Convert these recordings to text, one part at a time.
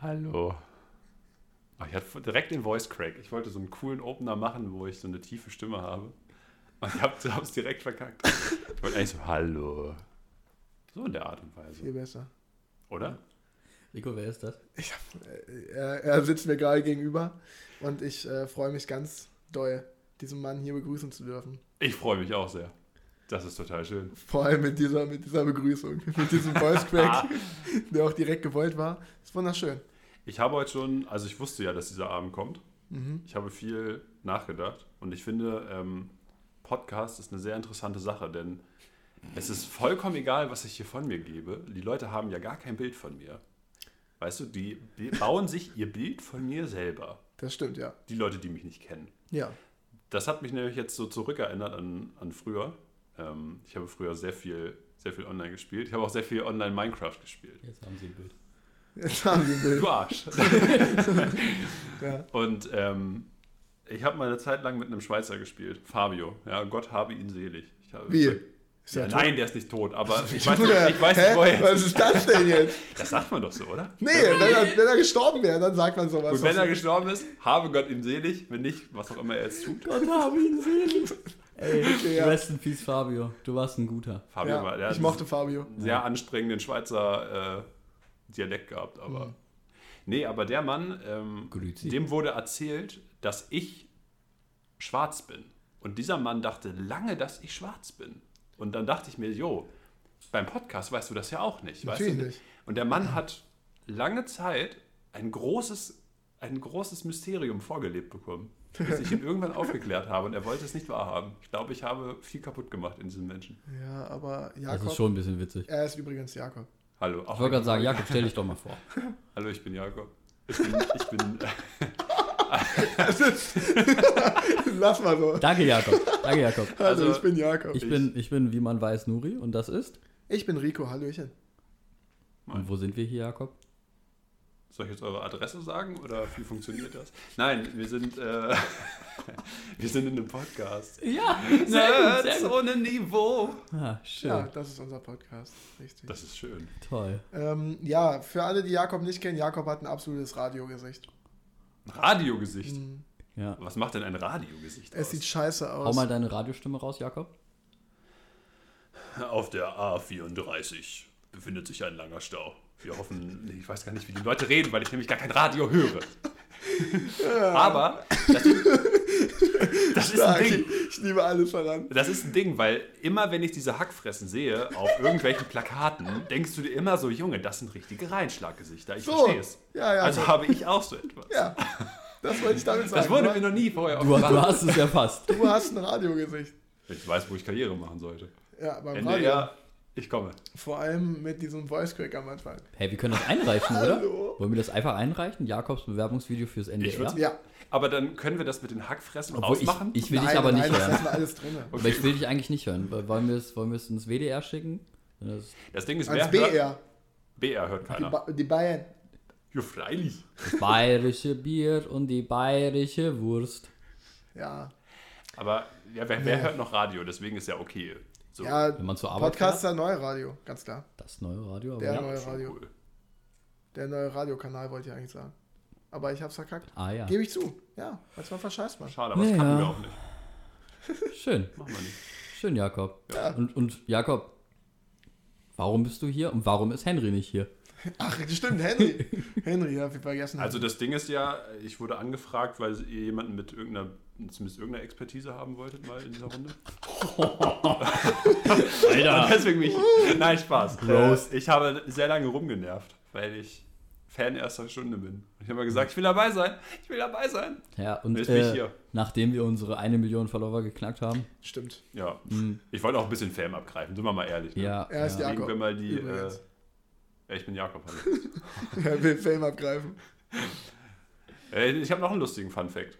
Hallo. Ach, ich hatte direkt den Voice Crack. Ich wollte so einen coolen Opener machen, wo ich so eine tiefe Stimme habe. Und ich habe es direkt verkackt. Ich wollte eigentlich so, hallo. So in der Art und Weise. Viel besser. Oder? Rico, wer ist das? Ich hab, äh, er, er sitzt mir gerade gegenüber und ich äh, freue mich ganz doll, diesen Mann hier begrüßen zu dürfen. Ich freue mich auch sehr. Das ist total schön. Vor allem mit dieser, mit dieser Begrüßung, mit diesem Voice Crack, der auch direkt gewollt war. ist wunderschön. Ich habe heute schon, also ich wusste ja, dass dieser Abend kommt. Ich habe viel nachgedacht und ich finde, ähm, Podcast ist eine sehr interessante Sache, denn es ist vollkommen egal, was ich hier von mir gebe. Die Leute haben ja gar kein Bild von mir. Weißt du, die die bauen sich ihr Bild von mir selber. Das stimmt, ja. Die Leute, die mich nicht kennen. Ja. Das hat mich nämlich jetzt so zurückerinnert an, an früher. Ähm, ich habe früher sehr viel, sehr viel online gespielt. Ich habe auch sehr viel online Minecraft gespielt. Jetzt haben sie ein Bild. Jetzt haben Sie ein Bild. Du Arsch. Ja. Und ähm, ich habe mal eine Zeit lang mit einem Schweizer gespielt, Fabio. Ja, Gott habe ihn selig. Ich habe, Wie? Ist Ja, tot? nein, der ist nicht tot, aber ich weiß nicht, ich weiß nicht woher. Was ist das denn jetzt? Das sagt man doch so, oder? Nee, wenn er, wenn er gestorben wäre, dann sagt man sowas. Und wenn er gestorben ist, habe Gott ihn selig. Wenn nicht, was auch immer er jetzt tut. Gott habe ihn selig. Ey, Okay, ja. rest in peace, Fabio. Du warst ein guter. Fabio war, ja, der ich mochte Fabio. sehr anstrengenden Schweizer äh, Dialekt gehabt, aber. Nee, aber der Mann, ähm, dem wurde erzählt, dass ich schwarz bin. Und dieser Mann dachte lange, dass ich schwarz bin. Und dann dachte ich mir, jo, beim Podcast weißt du das ja auch nicht. Weißt Natürlich du nicht. Und der Mann hat lange Zeit ein großes, ein großes Mysterium vorgelebt bekommen, bis ich ihn irgendwann aufgeklärt habe und er wollte es nicht wahrhaben. Ich glaube, ich habe viel kaputt gemacht in diesem Menschen. Ja, aber Das Jakob. ist schon ein bisschen witzig. Er ist übrigens Jakob. Hallo. Ich wollte gerade sagen, Jakob, stell dich doch mal vor. Hallo, ich bin Jakob. Ich bin, ich bin Lass mal so. Danke, Jakob. Danke, Jakob. Also, Also, ich bin Jakob. Ich bin, ich bin, wie man weiß, Nuri und das ist. Ich bin Rico, Hallöchen. Und wo sind wir hier, Jakob? Soll ich jetzt eure Adresse sagen oder wie funktioniert das? Nein, wir sind, äh, wir sind in einem Podcast. Ja, Nerds ohne Niveau. Ah, schön. Ja, das ist unser Podcast. Richtig. Das ist schön. Toll. Ähm, ja, für alle, die Jakob nicht kennen, Jakob hat ein absolutes Radiogesicht. Ein Radiogesicht. Mhm. Ja. Was macht denn ein Radiogesicht Es aus? sieht scheiße Hau aus. mal deine Radiostimme raus, Jakob. Auf der A34 befindet sich ein langer Stau. Wir hoffen, ich weiß gar nicht, wie die Leute reden, weil ich nämlich gar kein Radio höre. Aber das, das ist ein ich, Ding. ich liebe alles daran. Das ist ein Ding, weil immer wenn ich diese Hackfressen sehe auf irgendwelchen Plakaten, denkst du dir immer so, Junge, das sind richtige Reinschlaggesichter. Ich So. verstehe es. Ja, ja. Also habe ich auch so etwas. ja, das wollte ich damit sagen. Das wurde du, mir noch nie vorher Du, du hast es ja fast. du hast ein Radiogesicht. Ich weiß, wo ich Karriere machen sollte. Ja, beim Ende Radio. Ich komme. Vor allem mit diesem Voice Crack am Anfang. Hey, wir können das einreichen, oder? Wollen wir das einfach einreichen? Jakobs Bewerbungsvideo fürs NDR? würd's- Ja. Aber dann können wir das mit den Hackfressen Obwohl ich, ausmachen. ich will dich nein, aber nicht nein, das hören. wir alles drin. Aber ich will dich eigentlich nicht hören. Wollen wir es, wollen wir es ins WDR schicken? Das, Das Ding ist, Als wer hört, BR. BR hört Die, keiner. ba die Bayern. Ja, freilich. das bayerische Bier und die bayerische Wurst. Ja. Aber ja, wer, wer hört noch Radio? Deswegen ist ja okay. So. Ja, Wenn man zur Arbeit Podcaster neue Radio, ganz klar. Das neue Radio, aber Der ja. neue Radio. cool. Der neue Radiokanal wollte ich eigentlich sagen. Aber ich hab's verkackt. Ah ja. Gebe ich zu. Ja, manchmal verscheißt man. Schade, aber das Ja. kannten wir auch nicht. Schön. Machen wir nicht. Schön, Jakob. Ja. Und, und Jakob, warum bist du hier und warum ist Henry nicht hier? Ach, stimmt, Henry. Henry, ja, wir vergessen. Also das Ding ist ja, ich wurde angefragt, weil jemanden mit irgendeiner, zumindest irgendeiner Expertise haben wolltet mal in dieser Runde. Und deswegen mich. Nein, Spaß. Äh, ich habe sehr lange rumgenervt, weil ich Fan erster Stunde bin. Ich habe mal gesagt, ich will dabei sein. Ich will dabei sein. Ja, und Jetzt bin ich äh, hier. nachdem wir unsere eine Million Follower geknackt haben, Stimmt. Ja. Ich wollte auch ein bisschen Fame abgreifen, sind wir mal ehrlich. Ne? ja, Er ist ja. Jakob. Wir mal die. Äh, ja, ich bin Jakob. Hallo. Er will Fame abgreifen. äh, ich habe noch einen lustigen Fun-Fact.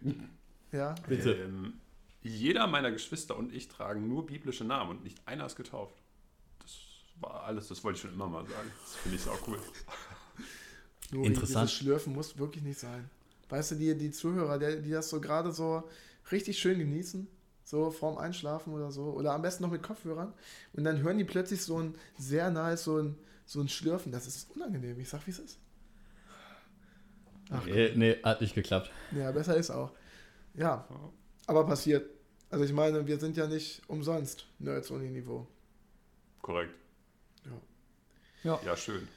Ja. Bitte. Ähm, jeder meiner Geschwister und ich tragen nur biblische Namen und nicht einer ist getauft. Das war alles, das wollte ich schon immer mal sagen. Das finde ich sau cool. Nur Interessant. Dieses Schlürfen muss wirklich nicht sein. Weißt du, die, die Zuhörer, die, die das so gerade so richtig schön genießen, so vorm Einschlafen oder so, oder am besten noch mit Kopfhörern, und dann hören die plötzlich so ein sehr nahes, so ein, so ein Schlürfen. Das ist unangenehm. Ich sag, wie es ist. Äh, nee, hat nicht geklappt. Ja, besser ist auch. Ja, aber passiert. Also ich meine, wir sind ja nicht umsonst Nerds ohne Niveau. Korrekt. Ja. Ja, schön.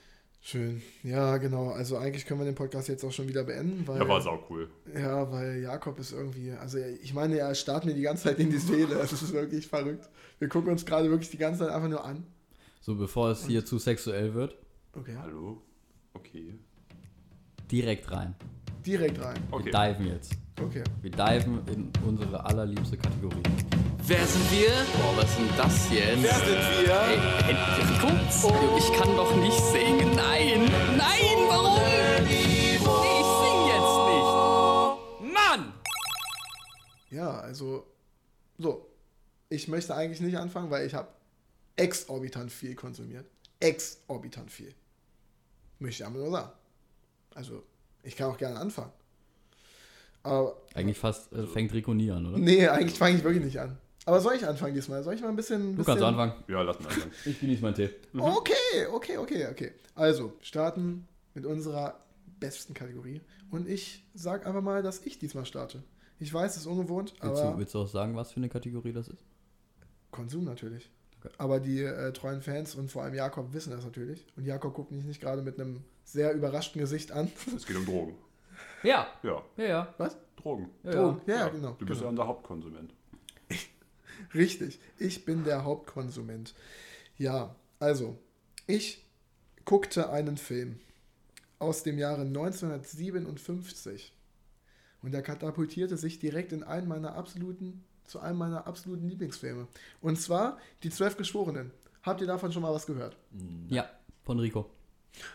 Schön. Ja, genau. Also eigentlich können wir den Podcast jetzt auch schon wieder beenden, weil Ja, war sau cool. ja, weil Jakob ist irgendwie, also ich meine, er starrt mir die ganze Zeit in die Seele. Das ist wirklich verrückt. Wir gucken uns gerade wirklich die ganze Zeit einfach nur an. So, bevor es hier zu sexuell wird, Okay. Hallo? Okay. direkt rein. Direkt rein. Okay. Wir diven jetzt. Okay. Wir diven in unsere allerliebste Kategorie. Wer sind wir? Boah, was ist denn das jetzt? Wer sind wir? Ey, Enrico? Ich kann doch nicht singen. Nein! Nein, warum? Ich sing jetzt nicht. Mann! Ja, also so. Ich möchte eigentlich nicht anfangen, weil ich habe exorbitant viel konsumiert. Exorbitant viel. Möchte ich aber nur sagen. Also, ich kann auch gerne anfangen. Aber Eigentlich fast äh, fängt Rico nie an, oder? nee, eigentlich fange ich wirklich nicht an. Aber soll ich anfangen diesmal? Soll ich mal ein bisschen. Du kannst bisschen anfangen. Ja, lass mal anfangen. Ich genieße meinen Tee. Okay, okay, okay, okay. Also, starten mit unserer besten Kategorie. Und ich sag einfach mal, dass ich diesmal starte. Ich weiß, es ist ungewohnt, Willst aber du, willst du auch sagen, was für eine Kategorie das ist? Konsum natürlich. Okay. Aber die äh, treuen Fans und vor allem Jakob wissen das natürlich. Und Jakob guckt mich nicht gerade mit einem sehr überraschten Gesicht an. Es geht um Drogen. Ja. Ja, Ja, ja. Was? Drogen. ja, Drogen. ja. Ja, ja, genau. Du bist genau. ja unser Hauptkonsument. Richtig. Ich bin der Hauptkonsument. Ja, also, ich guckte einen Film aus dem Jahre 1957. Und der katapultierte sich direkt in einen meiner absoluten, zu einem meiner absoluten Lieblingsfilme. Und zwar Die Zwölf Geschworenen. Habt ihr davon schon mal was gehört? Ja, von Rico.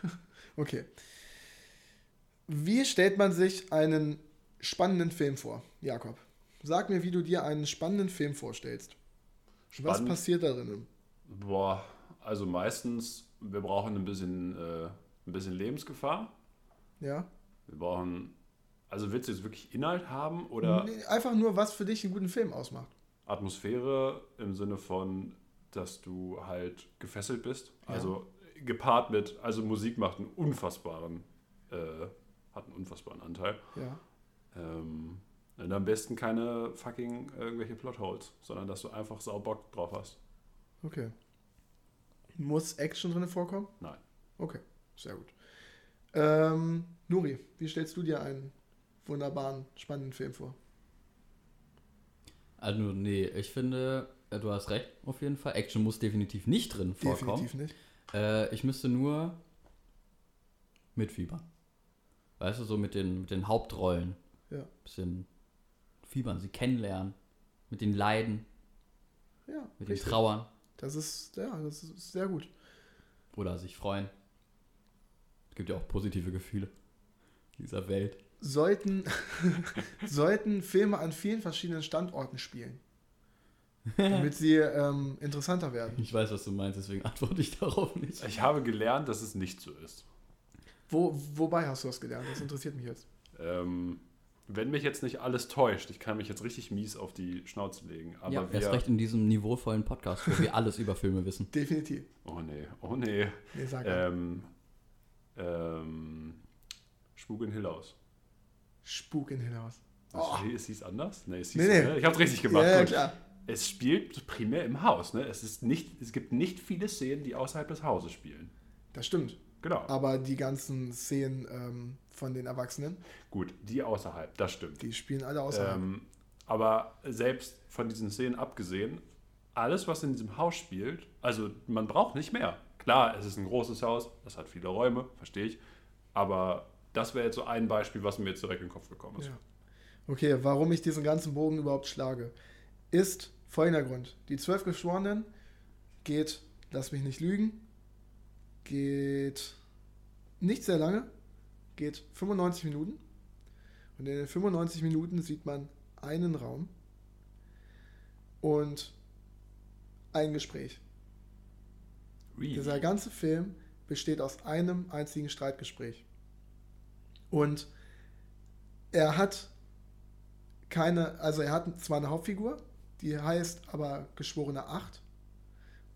Okay. Wie stellt man sich einen spannenden Film vor, Jakob? Sag mir, wie du dir einen spannenden Film vorstellst. Was Spannend? passiert darin? Boah, also meistens, wir brauchen ein bisschen, äh, ein bisschen Lebensgefahr. Ja? Wir brauchen, also willst du jetzt wirklich Inhalt haben oder Nee, einfach nur, was für dich einen guten Film ausmacht. Atmosphäre im Sinne von, dass du halt gefesselt bist? Ja. Also gepaart mit, also Musik macht einen unfassbaren, äh, hat einen unfassbaren Anteil. Ja. Ähm, und am besten keine fucking irgendwelche Plotholes, sondern dass du einfach sau Bock drauf hast. Okay. Muss Action drin vorkommen? Nein. Okay, sehr gut. Ähm, Nuri, wie stellst du dir einen wunderbaren, spannenden Film vor? Also, nee, ich finde, äh, du hast recht, auf jeden Fall. Action muss definitiv nicht drin vorkommen. Definitiv nicht. Äh, ich müsste nur mitfiebern. Weißt du, so mit den, mit den Hauptrollen. Ja. Bisschen fiebern, sie kennenlernen. Mit den Leiden, Ja, mit den richtig. Trauern. Das ist, ja, das ist sehr gut. Oder sich freuen. Es gibt ja auch positive Gefühle in dieser Welt. Sollten, sollten Filme an vielen verschiedenen Standorten spielen, damit sie ähm, interessanter werden. Ich weiß, was du meinst, deswegen antworte ich darauf nicht. Ich habe gelernt, dass es nicht so ist. Wo, wobei hast du das gelernt? Das interessiert mich jetzt. Ähm, wenn mich jetzt nicht alles täuscht, ich kann mich jetzt richtig mies auf die Schnauze legen, aber ja, wir... erst recht in diesem niveauvollen Podcast, wo wir alles über Filme wissen. Definitiv. Oh nee, oh nee. Nee, sag. Ähm, ähm, Spuk in Hill House. Spuk in Hill House. Oh. Es hieß anders? Nee, es hieß, Nee, nee. Ich hab's richtig gemacht. Ja, ja, klar. Es spielt primär im Haus. Ne? Es, ist nicht, es gibt nicht viele Szenen, die außerhalb des Hauses spielen. Das stimmt. Genau. Aber die ganzen Szenen ähm, von den Erwachsenen, Gut, die außerhalb, das stimmt. die spielen alle außerhalb. Ähm, aber selbst von diesen Szenen abgesehen, alles, was in diesem Haus spielt, also man braucht nicht mehr. Klar, es ist ein großes Haus, es hat viele Räume, verstehe ich. Aber das wäre jetzt so ein Beispiel, was mir jetzt direkt in den Kopf gekommen ist. Ja. Okay, warum ich diesen ganzen Bogen überhaupt schlage, ist folgender Grund. Die zwölf Geschworenen geht, lass mich nicht lügen, geht nicht sehr lange, geht 95 Minuten. Und in den 95 Minuten sieht man einen Raum und ein Gespräch. Really? Dieser ganze Film besteht aus einem einzigen Streitgespräch. Und er hat keine, also er hat zwar eine Hauptfigur, die heißt aber Geschworene 8.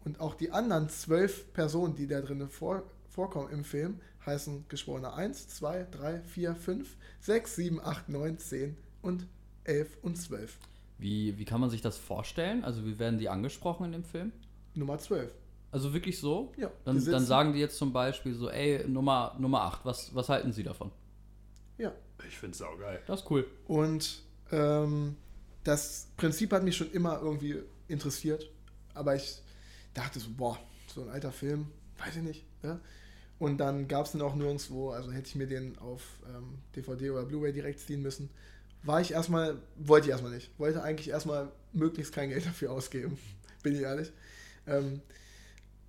Und auch die anderen zwölf Personen, die da drin vor, vorkommen im Film, heißen Geschworene 1, 2, 3, 4, 5, 6, 7, 8, 9, 10 und 11 und 12. Wie, wie kann man sich das vorstellen? Also wie werden die angesprochen in dem Film? Nummer 12. Also wirklich so? Ja, Dann, dann sagen die jetzt zum Beispiel so, ey, Nummer, Nummer 8, was, was halten Sie davon? Ja. Ich finde es saugeil. Das ist cool. Und ähm, das Prinzip hat mich schon immer irgendwie interessiert. Aber ich dachte so, boah, so ein alter Film, weiß ich nicht. Ja? Und dann gab es den auch nirgendwo, also hätte ich mir den auf ähm, DVD oder Blu-ray direkt ziehen müssen. War ich erstmal, wollte ich erstmal nicht. Wollte eigentlich erstmal möglichst kein Geld dafür ausgeben, bin ich ehrlich. Ähm,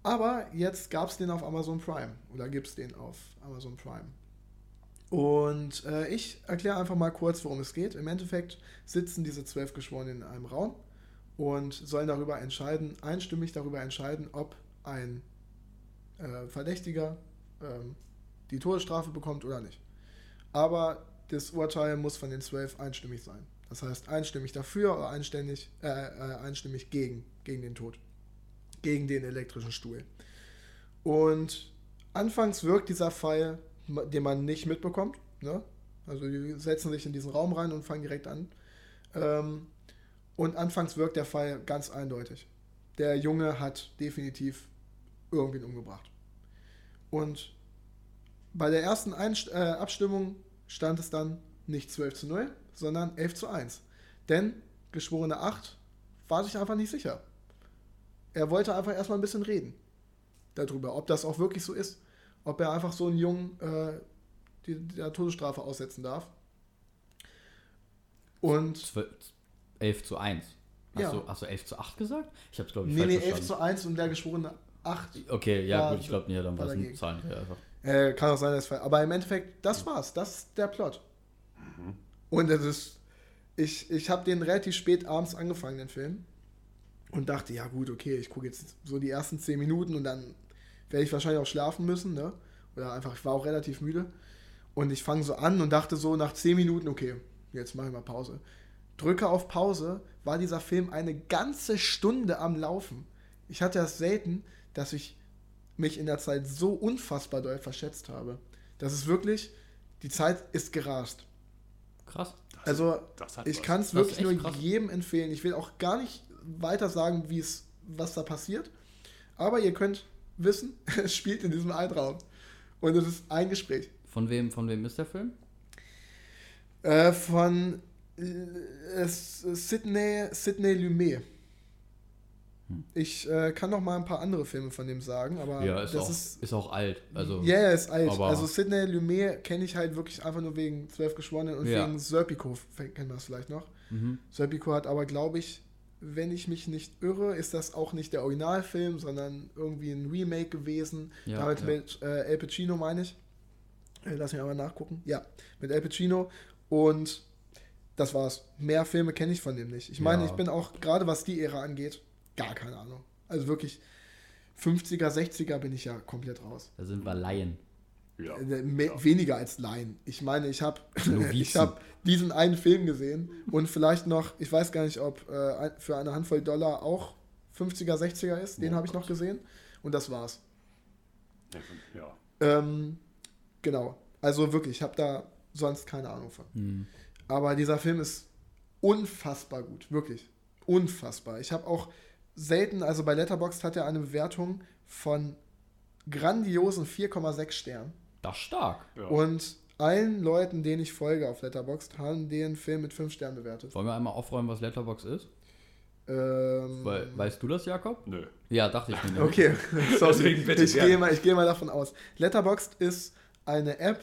aber jetzt gab es den auf Amazon Prime oder gibt es den auf Amazon Prime. Und äh, ich erkläre einfach mal kurz, worum es geht. Im Endeffekt sitzen diese zwölf Geschworenen in einem Raum und sollen darüber entscheiden, einstimmig darüber entscheiden, ob ein äh, Verdächtiger ähm, die Todesstrafe bekommt oder nicht. Aber das Urteil muss von den zwölf einstimmig sein. Das heißt, einstimmig dafür oder einstimmig, äh, äh, einstimmig gegen, gegen den Tod. Gegen den elektrischen Stuhl. Und anfangs wirkt dieser Fall, den man nicht mitbekommt. Ne? Also die setzen sich in diesen Raum rein und fangen direkt an. Ähm, und anfangs wirkt der Fall ganz eindeutig. Der Junge hat definitiv irgendwen umgebracht. Und bei der ersten Einst äh, Abstimmung stand es dann nicht 12 zu 0, sondern 11 zu 1. Denn Geschworene 8 war sich einfach nicht sicher. Er wollte einfach erstmal ein bisschen reden darüber, ob das auch wirklich so ist. Ob er einfach so einen Jungen äh, die, der Todesstrafe aussetzen darf. Und 12, 11 zu 1. Hast, Ja. du, hast du 11 zu 8 gesagt? Ich hab's, glaube ich, nee, nee, 11 verstanden. zu 1 und der Geschworene 8. Okay, ja, war- gut, ich glaube, nee, dann war es ein dagegen. Zahlen einfach. Äh, kann auch sein, dass Aber im Endeffekt, das war's. Das ist der Plot. Und das ist. Ich, ich habe den relativ spät abends angefangen, den Film. Und dachte, ja gut, okay, ich gucke jetzt so die ersten 10 Minuten und dann werde ich wahrscheinlich auch schlafen müssen, ne? Oder einfach, ich war auch relativ müde. Und ich fange so an und dachte so nach 10 Minuten, okay, jetzt mache ich mal Pause. Drücke auf Pause, war dieser Film eine ganze Stunde am Laufen. Ich hatte das selten, dass ich mich in der Zeit so unfassbar doll verschätzt habe. Das ist wirklich, die Zeit ist gerast. Krass. Also das hat ich kann es Das wirklich nur krass. jedem empfehlen. Ich will auch gar nicht weiter sagen, wie es, was da passiert. Aber ihr könnt wissen, es spielt in diesem Altraum. Und es ist ein Gespräch. Von wem, von wem ist der Film? Äh, von äh, Sidney, Sidney Lumet. Ich äh, kann noch mal ein paar andere Filme von dem sagen, aber ja, ist das auch, ist ist, auch alt. Also, Ja, er ist alt. Also Sidney Lumet kenne ich halt wirklich einfach nur wegen Zwölf Geschworenen und Ja. wegen Serpico, kennen wir es vielleicht noch. mhm. Serpico hat aber, glaube ich, wenn ich mich nicht irre, ist das auch nicht der Originalfilm, sondern irgendwie ein Remake gewesen. Ja, Damit ja. mit äh, El Pacino, meine ich. Äh, lass mich einmal nachgucken. Ja, mit El Pacino. Und das war's. Mehr Filme kenne ich von dem nicht. Ich meine, Ja. ich bin auch, gerade was die Ära angeht, gar keine Ahnung. Also wirklich 50er, 60er bin ich ja komplett raus. da sind wir Laien. Ja. Äh, Ja. Weniger als Laien. Ich meine, ich habe hab diesen einen Film gesehen und vielleicht noch, ich weiß gar nicht, ob äh, für eine Handvoll Dollar auch 50er, 60er ist. Den Oh habe ich noch gesehen und das war's. Ja. Ähm, genau. Also wirklich, ich habe da sonst keine Ahnung von. Hm. Aber dieser Film ist unfassbar gut, wirklich. Unfassbar. Ich habe auch selten, also bei Letterboxd hat er eine Bewertung von grandiosen 4,6 Sternen. Das ist stark. ja. Und allen Leuten, denen ich folge auf Letterboxd, haben den Film mit 5 Sternen bewertet. Wollen wir einmal aufräumen, was Letterbox ist? Ähm, Weil, weißt du das, Jakob? Nö. Ja, dachte ich mir. nämlich. okay, sorry. Deswegen bitte ich gehe mal, ich gehe mal davon aus. Letterboxd ist eine App,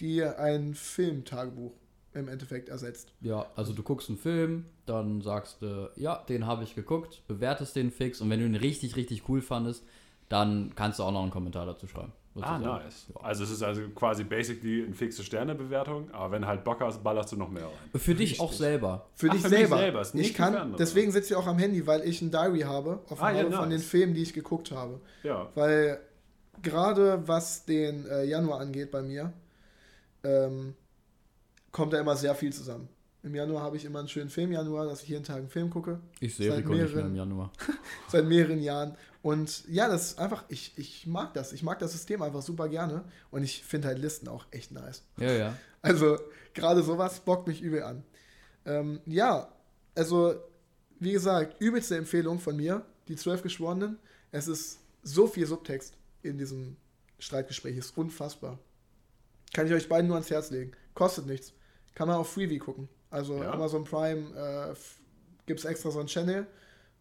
die ein Filmtagebuch im Endeffekt ersetzt. Ja, also du guckst einen Film, dann sagst du, ja, den habe ich geguckt, bewertest den fix und wenn du ihn richtig, richtig cool fandest, dann kannst du auch noch einen Kommentar dazu schreiben. Ah, nice. Ja. Also es ist also quasi basically eine fixe Sternebewertung, aber wenn halt Bock hast, ballerst du noch mehr rein. Für dich auch selber. Für Ach, dich für mich selber. selber, ich kann, deswegen sitze ich auch am Handy, weil ich ein Diary habe, offen Ah, ja, habe von den nice. Filmen, die ich geguckt habe. Ja. Weil gerade was den äh, Januar angeht bei mir, ähm, kommt da immer sehr viel zusammen. Im Januar habe ich immer einen schönen Film-Januar, dass ich jeden Tag einen Film gucke. Ich sehe Seit Rico nicht mehr mehreren- im Januar. Seit mehreren Jahren. Und ja, das ist einfach, ich, ich mag das. Ich mag das System einfach super gerne. Und ich finde halt Listen auch echt nice. Ja, ja. Also gerade sowas bockt mich übel an. Ähm, ja, also wie gesagt, übelste Empfehlung von mir, die zwölf Geschworenen. Es ist so viel Subtext in diesem Streitgespräch, ist unfassbar. Kann ich euch beiden nur ans Herz legen. Kostet nichts. Kann man auf Freebie gucken. Also Ja. Amazon Prime äh, gibt es extra so einen Channel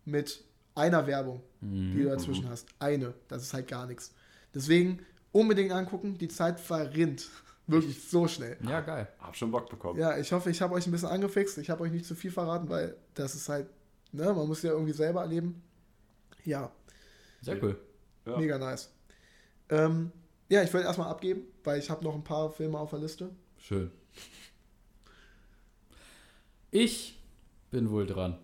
mit einer Werbung, die du dazwischen hast. Eine. Das ist halt gar nichts. Deswegen unbedingt angucken. Die Zeit verrinnt. Wirklich so schnell. Ja, geil. Hab schon Bock bekommen. Ja, ich hoffe, ich habe euch ein bisschen angefixt. Ich habe euch nicht zu viel verraten, weil das ist halt, ne, man muss ja irgendwie selber erleben. Ja, Sehr cool. Ja. mega nice. Ähm, ja, ich wollte erstmal abgeben, weil ich habe noch ein paar Filme auf der Liste. Schön. Ich bin wohl dran.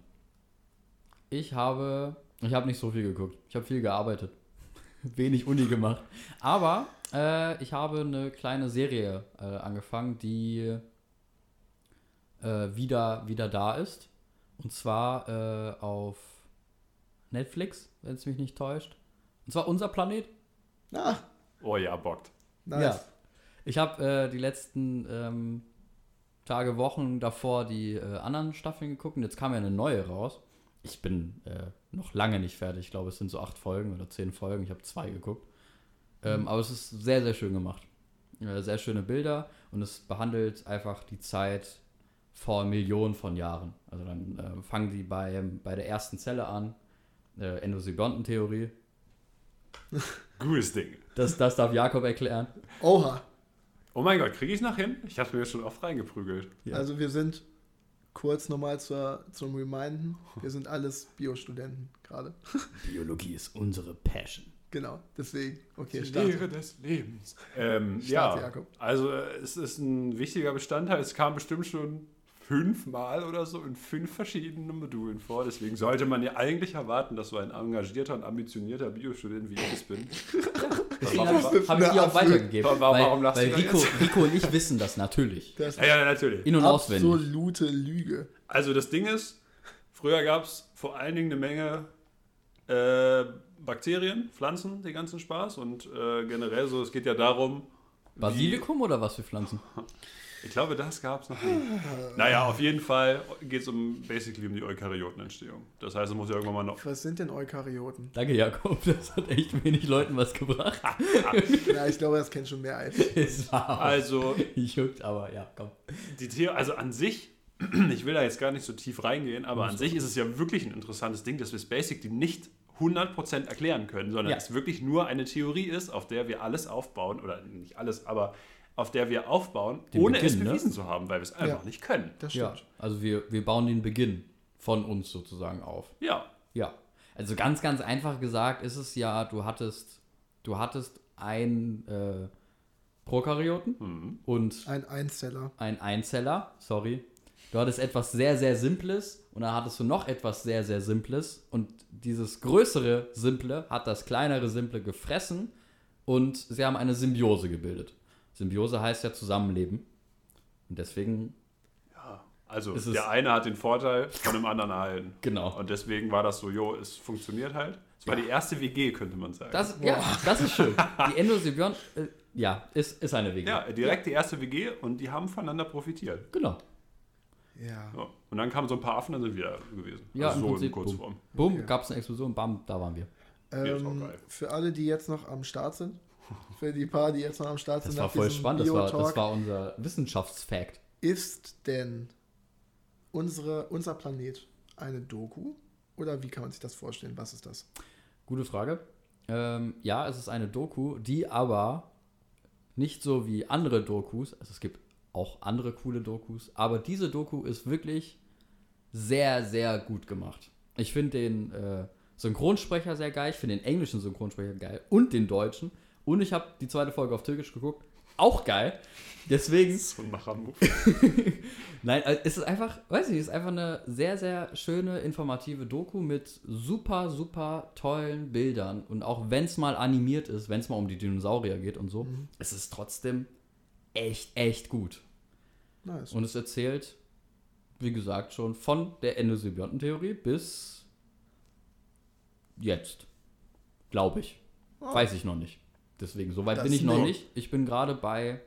Ich habe, ich habe nicht so viel geguckt. Ich habe viel gearbeitet. Wenig Uni gemacht. Aber äh, ich habe eine kleine Serie äh, angefangen, die äh, wieder, wieder da ist. Und zwar äh, auf Netflix, wenn es mich nicht täuscht. Und zwar Unser Planet. Ah, Oh ja, bockt. nice. Ja. Ich habe äh, die letzten ähm, Tage, Wochen davor die äh, anderen Staffeln geguckt und jetzt kam ja eine neue raus. Ich bin äh, noch lange nicht fertig. Ich glaube, es sind so acht Folgen oder zehn Folgen. Ich habe zwei geguckt. Ähm, aber es ist sehr, sehr schön gemacht. Äh, sehr schöne Bilder und es behandelt einfach die Zeit vor Millionen von Jahren. Also dann äh, fangen die bei, bei der ersten Zelle an. Äh, Endosymbiontentheorie. Gutes Ding. Das, das darf Jakob erklären. Oha. Oh mein Gott, kriege ich noch hin? Ich habe mir schon oft reingeprügelt. Ja. Also wir sind kurz nochmal zur, zum Reminden. Wir sind alles Biostudenten gerade. Biologie ist unsere Passion. Genau, deswegen. Okay, Die starte. Lehre des Lebens. Ähm, Starte, ja, Jakob. also es ist ein wichtiger Bestandteil. Es kam bestimmt schon fünfmal oder so in fünf verschiedenen Modulen vor. Deswegen sollte man ja eigentlich erwarten, dass so ein engagierter und ambitionierter Biostudent wie ich es bin. Warum- habe ich, hab ich die auch weitergegeben. Warum- weil warum lachst weil du da Rico? Rico und ich wissen das natürlich. Das Ja, ja, natürlich. In- und auswendig. absolute Lüge. Also das Ding ist, früher gab es vor allen Dingen eine Menge äh, Bakterien, Pflanzen, den ganzen Spaß. Und äh, generell so, es geht ja darum, Basilikum oder was für Pflanzen? Ich glaube, das gab es noch nicht. naja, auf jeden Fall geht es um basically um die Eukaryotenentstehung. Das heißt, es muss ja irgendwann mal noch. Was sind denn Eukaryoten? Danke, Jakob. Das hat echt wenig Leuten was gebracht. Ja, ich glaube, das kennt schon mehr als. es war Also, juckt, aber ja, komm. die The also an sich, ich will da jetzt gar nicht so tief reingehen, aber an sich ist es ja wirklich ein interessantes Ding, dass wir Basic die nicht 100% erklären können, sondern Ja. es wirklich nur eine Theorie ist, auf der wir alles aufbauen, oder nicht alles, aber auf der wir aufbauen, Den ohne es Beginn, ne? bewiesen zu haben, weil wir es einfach Ja. nicht können. Das Ja, stimmt. also wir, wir bauen den Beginn von uns sozusagen auf. Ja, Ja. Also ganz, ganz einfach gesagt ist es ja, du hattest, du hattest ein äh, Prokaryoten und Ein Einzeller. ein Einzeller, sorry. Du hattest etwas sehr, sehr Simples und dann hattest du noch etwas sehr, sehr Simples und dieses größere Simple hat das kleinere Simple gefressen und sie haben eine Symbiose gebildet. Symbiose heißt ja Zusammenleben und deswegen, also Es ist- der eine hat den Vorteil von dem anderen erhalten. genau. Und deswegen war das so, jo, es funktioniert halt. Es war die erste WG, könnte man sagen. Das, ja, das ist schön. Die Endosymbiont, äh, ja, ist, ist eine WG. ja, direkt die erste WG und die haben voneinander profitiert. Genau. Ja. Ja. Und dann kamen so ein paar Affen, dann sind wir gewesen. Ja, also im so Prinzip, in Kurzform. Boom, Okay. gab es eine Explosion, bam, da waren wir. Ja, Ähm, für alle, die jetzt noch am Start sind, für die paar, die jetzt noch am Start Das sind, war nach voll spannend, das war, das war unser Wissenschaftsfact. ist denn unsere, unser Planet eine Doku? Oder wie kann man sich das vorstellen? Was ist das? Gute Frage. Ähm, ja, es ist eine Doku, die aber nicht so wie andere Dokus, also es gibt auch andere coole Dokus, aber diese Doku ist wirklich sehr, sehr gut gemacht. Ich finde den äh, Synchronsprecher sehr geil, ich finde den englischen Synchronsprecher geil und den deutschen. Und ich habe die zweite Folge auf Türkisch geguckt, auch geil. Deswegen So ein Macher-Move. Nein, äh, es ist einfach, weiß ich, es ist einfach eine sehr, sehr schöne, informative Doku mit super, super tollen Bildern. Und auch wenn es mal animiert ist, wenn es mal um die Dinosaurier geht und so, es ist trotzdem echt, echt gut. Nice. Und es erzählt wie gesagt, schon von der Endosymbiontentheorie bis jetzt. Glaube ich. Oh. Weiß ich noch nicht. Deswegen, soweit Das bin ich noch neu. nicht. Ich bin gerade bei,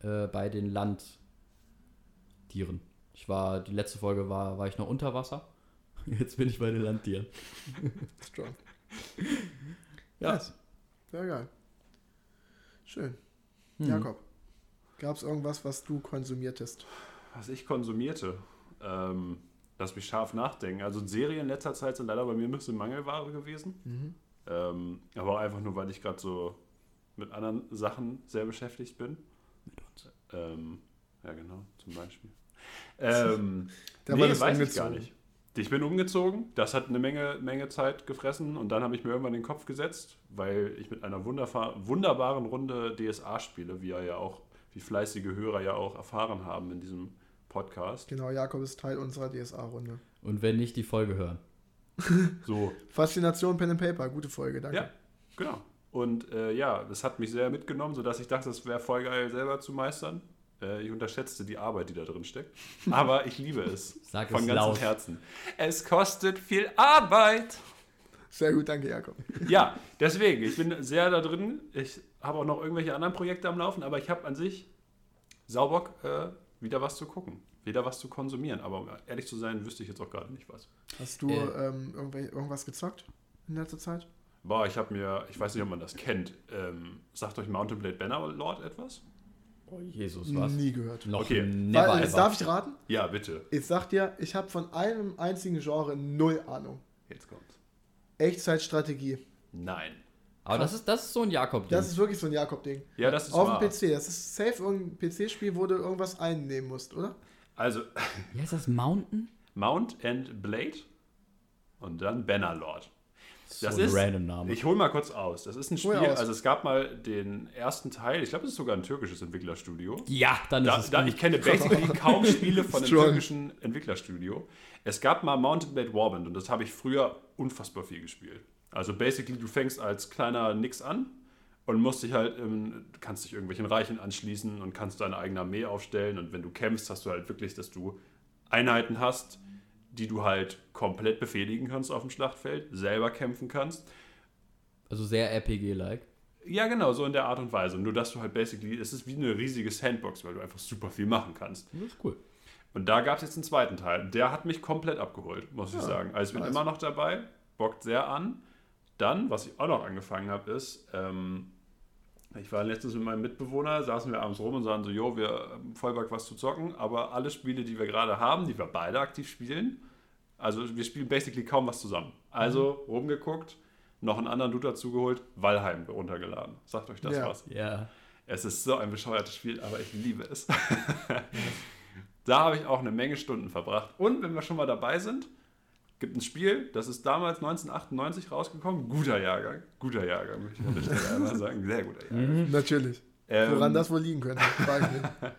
äh, bei den Landtieren. Ich war, die letzte Folge war, war ich noch unter Wasser. Jetzt bin ich bei den Landtieren. Strong. Ja. Nice. Sehr geil. Schön. Hm. Jakob, gab es irgendwas, was du konsumiertest? Was ich konsumierte, ähm, lass mich scharf nachdenken. Also Serien in letzter Zeit sind leider bei mir ein bisschen Mangelware gewesen. Mhm. Ähm, aber auch einfach nur, weil ich gerade so mit anderen Sachen sehr beschäftigt bin. Mit uns. Ähm, ja, genau, zum Beispiel. Ähm, Der nee, ist weiß ich umgezogen. gar nicht. Ich bin umgezogen, das hat eine Menge, Menge Zeit gefressen und dann habe ich mir irgendwann den Kopf gesetzt, weil ich mit einer wunderbaren Runde DSA spiele, wie er ja auch, wie fleißige Hörer ja auch erfahren haben in diesem Podcast. Genau, Jakob ist Teil unserer DSA-Runde. Und wenn nicht, die Folge hören. So, Faszination Pen and Paper, gute Folge, danke. Ja, genau. Und äh, ja, das hat mich sehr mitgenommen, sodass ich dachte, es wäre voll geil, selber zu meistern. Äh, ich unterschätzte die Arbeit, die da drin steckt. Aber ich liebe es. Sag von es ganzem laut. Herzen. Es kostet viel Arbeit. Sehr gut, danke, Jakob. Ja, deswegen, ich bin sehr da drin. Ich habe auch noch irgendwelche anderen Projekte am Laufen, aber ich habe an sich Saubock, äh, wieder was zu gucken. Wieder was zu konsumieren. Aber um ehrlich zu sein, wüsste ich jetzt auch gerade nicht was. Hast du Äh. ähm, irgendwas gezockt in letzter Zeit? Boah, ich habe mir, ich weiß nicht, ob man das kennt. Ähm, sagt euch Mountain Blade Bannerlord etwas? Oh, Jesus, was? Nie gehört. Noch Okay. never Weil, jetzt ever. darf ich raten? Ja, bitte. Ich sag dir, ich habe von einem einzigen Genre null Ahnung. Jetzt kommt's. Echtzeitstrategie. Nein. Aber das ist, das ist so ein jakob Das ist wirklich so ein Jakob-Ding. Ja, das ist Auf wahr. dem PC. Das ist safe irgendein PC-Spiel, wo du irgendwas einnehmen musst, oder? Also Wie heißt das? Mountain? Mount and Blade und dann Bannerlord. Das so ein ist, random Name. ich hole mal kurz aus. Das ist ein Spiel, also es gab mal den ersten Teil, ich glaube, es ist sogar ein türkisches Entwicklerstudio. ja, dann ist Da, es da, ich kenne basically kaum Spiele von einem türkischen Entwicklerstudio. Es gab mal Mountain Blade Warband und das habe ich früher unfassbar viel gespielt. Also basically, du fängst als kleiner Nix an und musst dich halt, ähm, kannst dich irgendwelchen Reichen anschließen und kannst deine eigene Armee aufstellen und wenn du kämpfst, hast du halt wirklich, dass du Einheiten hast, die du halt komplett befehligen kannst auf dem Schlachtfeld, selber kämpfen kannst. Also sehr RPG-like. Ja, genau, so in der Art und Weise. Nur, dass du halt basically, es ist wie eine riesige Sandbox, weil du einfach super viel machen kannst. Das ist cool. Und da gab es jetzt einen zweiten Teil. Der hat mich komplett abgeholt, muss ich Ja, sagen. Also ich bin nice. immer noch dabei, bockt sehr an. Dann, was ich auch noch angefangen habe, ist, ähm, ich war letztens mit meinem Mitbewohner, saßen wir abends rum und sagen so, jo, wir haben voll Bock was zu zocken, aber alle Spiele, die wir gerade haben, die wir beide aktiv spielen, also wir spielen basically kaum was zusammen. Also Mhm. rumgeguckt, noch einen anderen Dude dazu geholt, Valheim runtergeladen. Sagt euch das Ja. was? Ja. Es ist so ein bescheuertes Spiel, aber ich liebe es. da habe ich auch eine Menge Stunden verbracht. Und wenn wir schon mal dabei sind, gibt ein Spiel, das ist damals 1998 rausgekommen. Guter Jahrgang. Guter Jahrgang, möchte ich an der Stelle einmal sagen. Sehr guter Jahrgang. Natürlich. Ähm, Woran das wohl liegen könnte.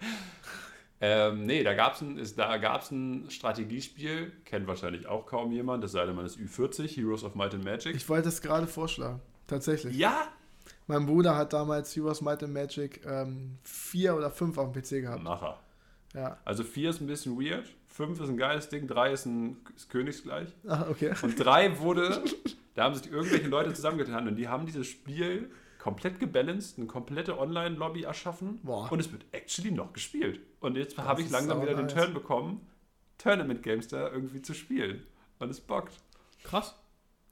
Ähm, nee, da gab es ein, ist- da gab's ein Strategiespiel, kennt wahrscheinlich auch kaum jemand, es sei denn, man ist Ü40, Heroes of Might and Magic. Ich wollte es gerade vorschlagen. Tatsächlich. ja! Mein Bruder hat damals Heroes Might and Magic ähm, vier oder fünf auf dem PC gehabt. Macher. Ja. Also 4 ist ein bisschen weird, 5 ist ein geiles Ding, 3 ist, ein, ist königsgleich. Ah, okay. Und 3 wurde, da haben sich irgendwelche Leute zusammengetan und die haben dieses Spiel komplett gebalanced, eine komplette Online-Lobby erschaffen Boah. und es wird actually noch gespielt. Und jetzt Das habe ich langsam wieder den saunice. Turn bekommen, Tournament-Games da irgendwie zu spielen. Und es bockt. Krass.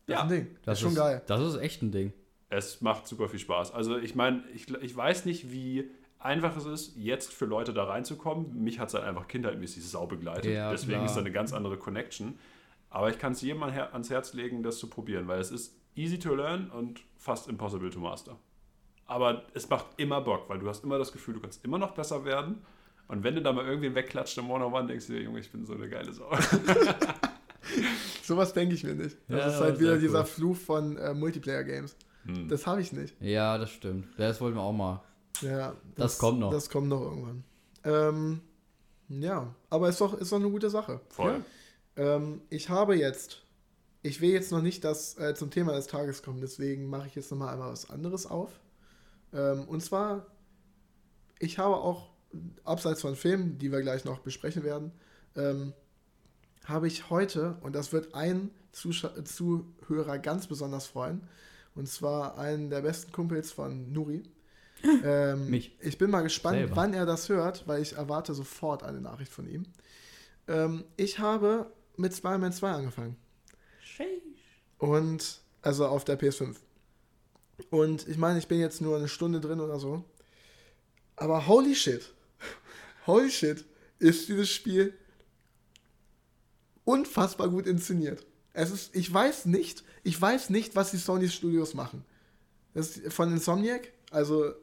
Das ist ein Ding. Das, ist schon geil. Das ist echt ein Ding. Es macht super viel Spaß. Also ich meine, ich, ich weiß nicht, wie einfach es ist, jetzt für Leute da reinzukommen. Mich hat es halt einfach kindheitmäßig sau begleitet. Ja, Deswegen klar. ist da eine ganz andere Connection. Aber ich kann es jedem her ans Herz legen, das zu probieren, weil es ist easy to learn und fast impossible to master. Aber es macht immer Bock, weil du hast immer das Gefühl, du kannst immer noch besser werden. Und wenn du da mal irgendwen wegklatscht im One-on-One, denkst du dir, Junge, ich bin so eine geile Sau. Sowas denke ich mir nicht. Das Ja, ist halt wieder cool. dieser Fluch von äh, Multiplayer-Games. Hm. Das habe ich nicht. Ja, das stimmt. Das wollten wir auch mal. Ja, Das kommt noch. Das kommt noch irgendwann. Ähm, ja, aber ist doch, ist doch eine gute Sache. Voll. Ähm, ich habe jetzt, ich will jetzt noch nicht das äh, zum Thema des Tages kommen, deswegen mache ich jetzt noch mal einmal was anderes auf. Ähm, und zwar, ich habe auch, abseits von Filmen, die wir gleich noch besprechen werden, ähm, habe ich heute, und das wird ein Zuschau Zuhörer ganz besonders freuen, und zwar einen der besten Kumpels von Nuri. Ähm, Mich. Ich bin mal gespannt, Selber. wann er das hört, weil ich erwarte sofort eine Nachricht von ihm. Ähm, ich habe mit Spider-Man 2 angefangen. Und, also auf der PS5. Und ich meine, ich bin jetzt nur eine Stunde drin oder so. Aber holy shit. Holy shit ist dieses Spiel unfassbar gut inszeniert. Es ist, ich weiß nicht, ich weiß nicht, was die Sony Studios machen. Das ist von Insomniac, also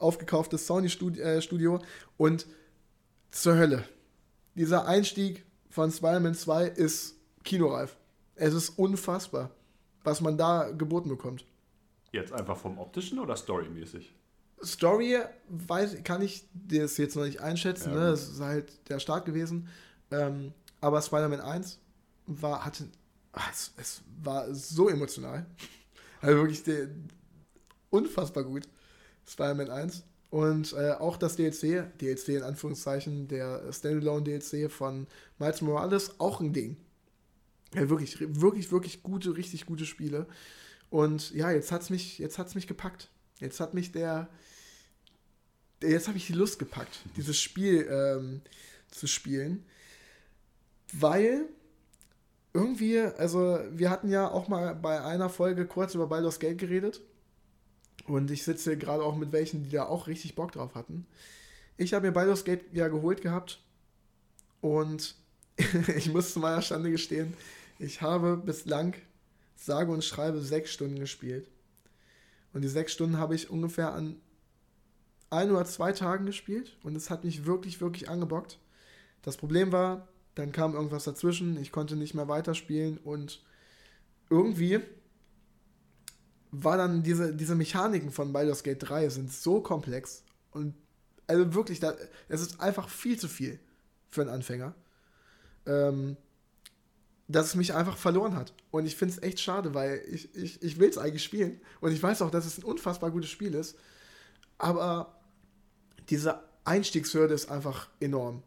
aufgekauftes Sony Studio, äh, und zur Hölle. Dieser Einstieg von Spider-Man 2 ist kinoreif. Es ist unfassbar, was man da geboten bekommt. Jetzt einfach vom optischen oder storymäßig? Story weiß, kann ich das jetzt noch nicht einschätzen. Ja, ne? Das ist halt der Start gewesen. Ähm, aber Spider-Man 1 war, hatte, ah, es, es war so emotional. Also wirklich der, unfassbar gut. Spider-Man 1. Und äh, auch das DLC, DLC in Anführungszeichen, der Standalone-DLC von Miles Morales, auch ein Ding. Ja, wirklich, wirklich, wirklich gute, richtig gute Spiele. Und ja, jetzt hat's mich, jetzt hat's mich gepackt. Jetzt hat mich der, der jetzt habe ich die Lust gepackt, dieses Spiel ähm, zu spielen, weil irgendwie, also wir hatten ja auch mal bei einer Folge kurz über Baldur's Gate geredet und ich sitze gerade auch mit welchen, die da auch richtig Bock drauf hatten. Ich habe mir Baldur's Gate ja geholt gehabt und ich muss zu meiner Stande gestehen, ich habe bislang sage und schreibe sechs Stunden gespielt. Und die sechs Stunden habe ich ungefähr an ein oder zwei Tagen gespielt und es hat mich wirklich, wirklich angebockt. Das Problem war, dann kam irgendwas dazwischen, ich konnte nicht mehr weiterspielen und irgendwie war dann diese, diese Mechaniken von Baldur's Gate 3 sind so komplex und also wirklich, da, es ist einfach viel zu viel für einen Anfänger, ähm, dass es mich einfach verloren hat. Und ich finde es echt schade, weil ich, ich, ich will es eigentlich spielen und ich weiß auch, dass es ein unfassbar gutes Spiel ist, aber diese Einstiegshürde ist einfach enorm.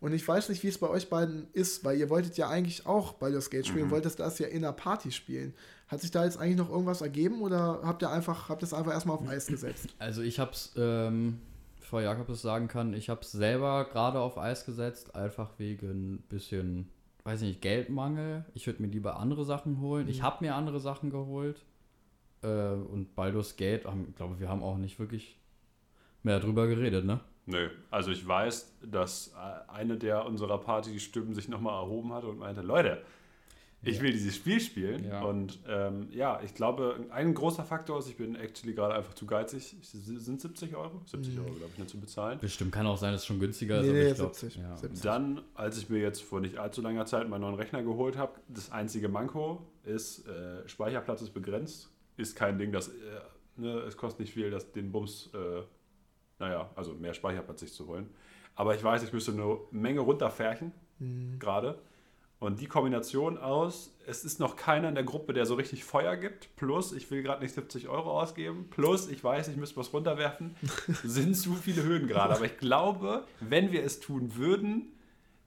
Und ich weiß nicht, wie es bei euch beiden ist, weil ihr wolltet ja eigentlich auch Baldur's Gate spielen, wolltet das ja in einer Party spielen. Hat sich da jetzt eigentlich noch irgendwas ergeben oder habt ihr einfach, habt ihr es einfach erstmal auf Eis gesetzt? Also ich hab's, ähm, bevor Jakob es sagen kann, ich hab's selber gerade auf Eis gesetzt, einfach wegen ein bisschen, weiß ich nicht, Geldmangel. Ich würde mir lieber andere Sachen holen. Ich habe mir andere Sachen geholt. Äh, und Baldur's Gate, ich glaube, wir haben auch nicht wirklich mehr drüber geredet, ne? Nö, also ich weiß, dass äh, eine der unserer Partystimmen sich nochmal erhoben hatte und meinte, Leute, ich will dieses Spiel spielen. Ja. Und ähm, ja, ich glaube, ein großer Faktor ist, ich bin actually gerade einfach zu geizig. Sind 70 Euro? 70 Euro, glaube ich, nicht zu bezahlen. Bestimmt kann auch sein, dass es schon günstiger ist. Nee, aber nee, ich glaub, 70, Ja. 70. Dann, als ich mir jetzt vor nicht allzu langer Zeit meinen neuen Rechner geholt habe, das einzige Manko ist, äh, Speicherplatz ist begrenzt. Ist kein Ding, das, äh, ne, es kostet nicht viel, das, den Bums, äh, naja, also mehr Speicherplatz sich zu holen. Aber ich weiß, ich müsste eine Menge runterfärchen, gerade. Und die Kombination aus, es ist noch keiner in der Gruppe, der so richtig Feuer gibt, plus ich will gerade nicht 70 Euro ausgeben, plus ich weiß, ich müsste was runterwerfen, sind zu viele Hürden gerade. Aber ich glaube, wenn wir es tun würden,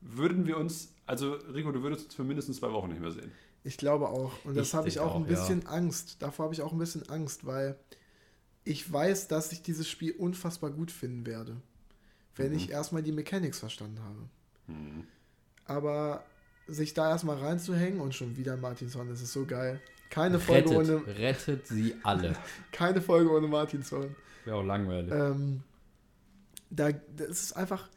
würden wir uns, also Rico, du würdest uns für mindestens zwei Wochen nicht mehr sehen. Ich glaube auch. Und das habe ich denke auch ein auch, ja. bisschen Angst. Davor habe ich auch ein bisschen Angst, weil ich weiß, dass ich dieses Spiel unfassbar gut finden werde. Wenn ich erstmal die Mechanics verstanden habe. Aber sich da erstmal reinzuhängen und schon wieder Martinson, das ist so geil. Keine Folge, Rettet, ohne, rettet sie alle. keine Folge ohne Martinson. Wäre auch langweilig. Ähm, da, das ist einfach,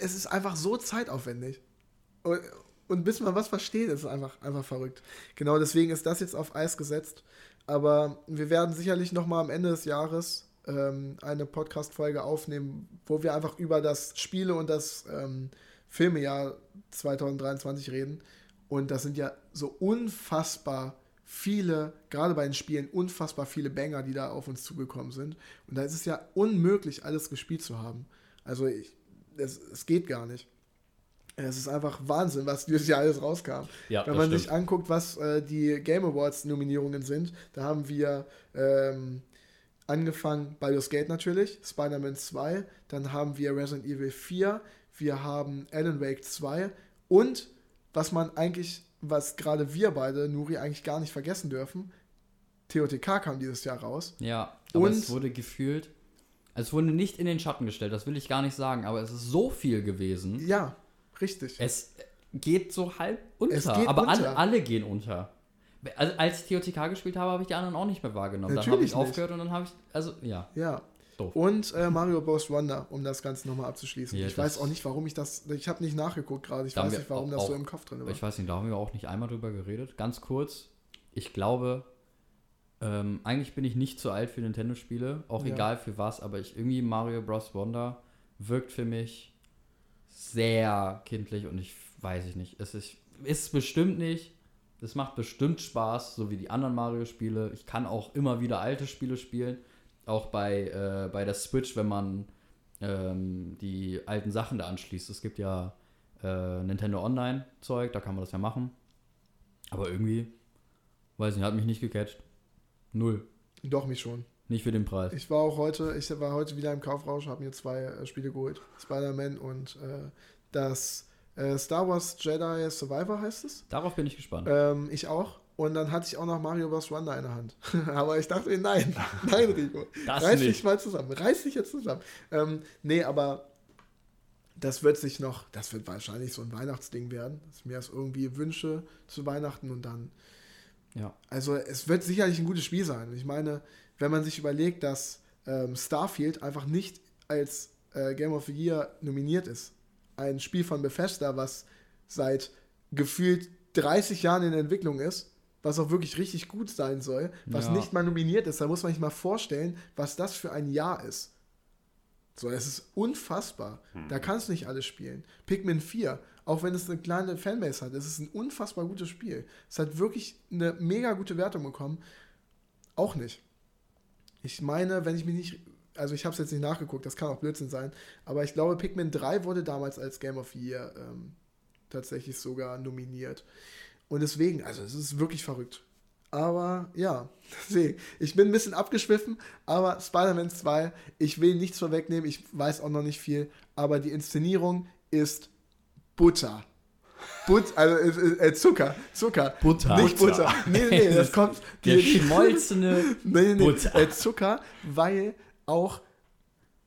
es ist einfach so zeitaufwendig. Und, und bis man was versteht, ist es einfach, einfach verrückt. Genau deswegen ist das jetzt auf Eis gesetzt. Aber wir werden sicherlich noch mal am Ende des Jahres ähm, eine Podcast-Folge aufnehmen, wo wir einfach über das Spiele- und das ähm, Filmejahr 2023 reden. Und das sind ja so unfassbar viele, gerade bei den Spielen, unfassbar viele Banger, die da auf uns zugekommen sind. Und da ist es ja unmöglich, alles gespielt zu haben. Also ich, es, es geht gar nicht. Es ist einfach Wahnsinn, was dieses Jahr alles rauskam. Ja, Wenn man stimmt. sich anguckt, was äh, die Game Awards Nominierungen sind, da haben wir ähm, angefangen Baldur's Gate natürlich, Spider-Man 2, dann haben wir Resident Evil 4, wir haben Alan Wake 2 und was man eigentlich, was gerade wir beide, Nuri, eigentlich gar nicht vergessen dürfen, TOTK kam dieses Jahr raus. Ja, aber Und- es wurde gefühlt, es wurde nicht in den Schatten gestellt, das will ich gar nicht sagen, aber es ist so viel gewesen. Ja, richtig. Es geht so halb unter, Es geht aber unter. Alle, alle gehen unter. Also, als ich TOTK gespielt habe, habe ich die anderen auch nicht mehr wahrgenommen. dann habe Natürlich ich nicht. aufgehört und dann habe ich, also ja. Ja. Doof. Und äh, Mario Bros. Wonder, um das Ganze nochmal abzuschließen. Ja, ich weiß auch nicht, warum ich das. Ich habe nicht nachgeguckt gerade. Ich weiß nicht, warum auch- das so im Kopf drin war. Ich weiß nicht, da haben wir auch nicht einmal drüber geredet. Ganz kurz, ich glaube, ähm, eigentlich bin ich nicht zu alt für Nintendo-Spiele, auch Ja. egal für was, aber ich irgendwie Mario Bros. Wonder wirkt für mich sehr kindlich und ich weiß ich nicht. Es ist, ist bestimmt nicht. Es macht bestimmt Spaß, so wie die anderen Mario-Spiele. Ich kann auch immer wieder alte Spiele spielen. Auch bei, äh, bei der Switch, wenn man ähm, die alten Sachen da anschließt. Es gibt ja äh, Nintendo Online-Zeug, da kann man das ja machen. Aber irgendwie, weiß nicht, hat mich nicht gecatcht. Null. Doch, mich schon. Nicht für den Preis. Ich war auch heute, ich war heute wieder im Kaufrausch, habe mir zwei äh, Spiele geholt. Spider-Man und äh, das äh, Star Wars Jedi Survivor heißt es. Darauf bin ich gespannt. Ähm, ich auch. Und dann hatte ich auch noch Mario Bros. Wonder in der Hand. aber ich dachte mir, nein, nein, Rico. Das reiß nicht. dich mal zusammen. Reiß dich jetzt zusammen. Ähm, nee, aber das wird sich noch, das wird wahrscheinlich so ein Weihnachtsding werden, dass ich mir das irgendwie wünsche zu Weihnachten und dann. Ja. Also es wird sicherlich ein gutes Spiel sein. Ich meine, wenn man sich überlegt, dass ähm, Starfield einfach nicht als äh, Game of the Year nominiert ist. Ein Spiel von Bethesda, was seit gefühlt 30 Jahren in Entwicklung ist, was auch wirklich richtig gut sein soll, was Ja. nicht mal nominiert ist, da muss man sich mal vorstellen, was das für ein Jahr ist. So, es ist unfassbar. Da kannst du nicht alles spielen. Pikmin 4, auch wenn es eine kleine Fanbase hat, es ist ein unfassbar gutes Spiel. Es hat wirklich eine mega gute Wertung bekommen. Auch nicht. Ich meine, wenn ich mich nicht, also ich habe es jetzt nicht nachgeguckt, das kann auch Blödsinn sein, aber ich glaube, Pikmin 3 wurde damals als Game of the Year ähm, tatsächlich sogar nominiert. Und deswegen, also es ist wirklich verrückt. Aber ja, deswegen, ich bin ein bisschen abgeschwiffen, aber Spider-Man 2, ich will nichts vorwegnehmen, ich weiß auch noch nicht viel, aber die Inszenierung ist Butter. But, also äh, äh, Zucker, Zucker. Butter. Nicht Butter. Nee, nee, nee, das kommt. Der die- schmolzene Nee, nee. Butter. Äh, Zucker, weil auch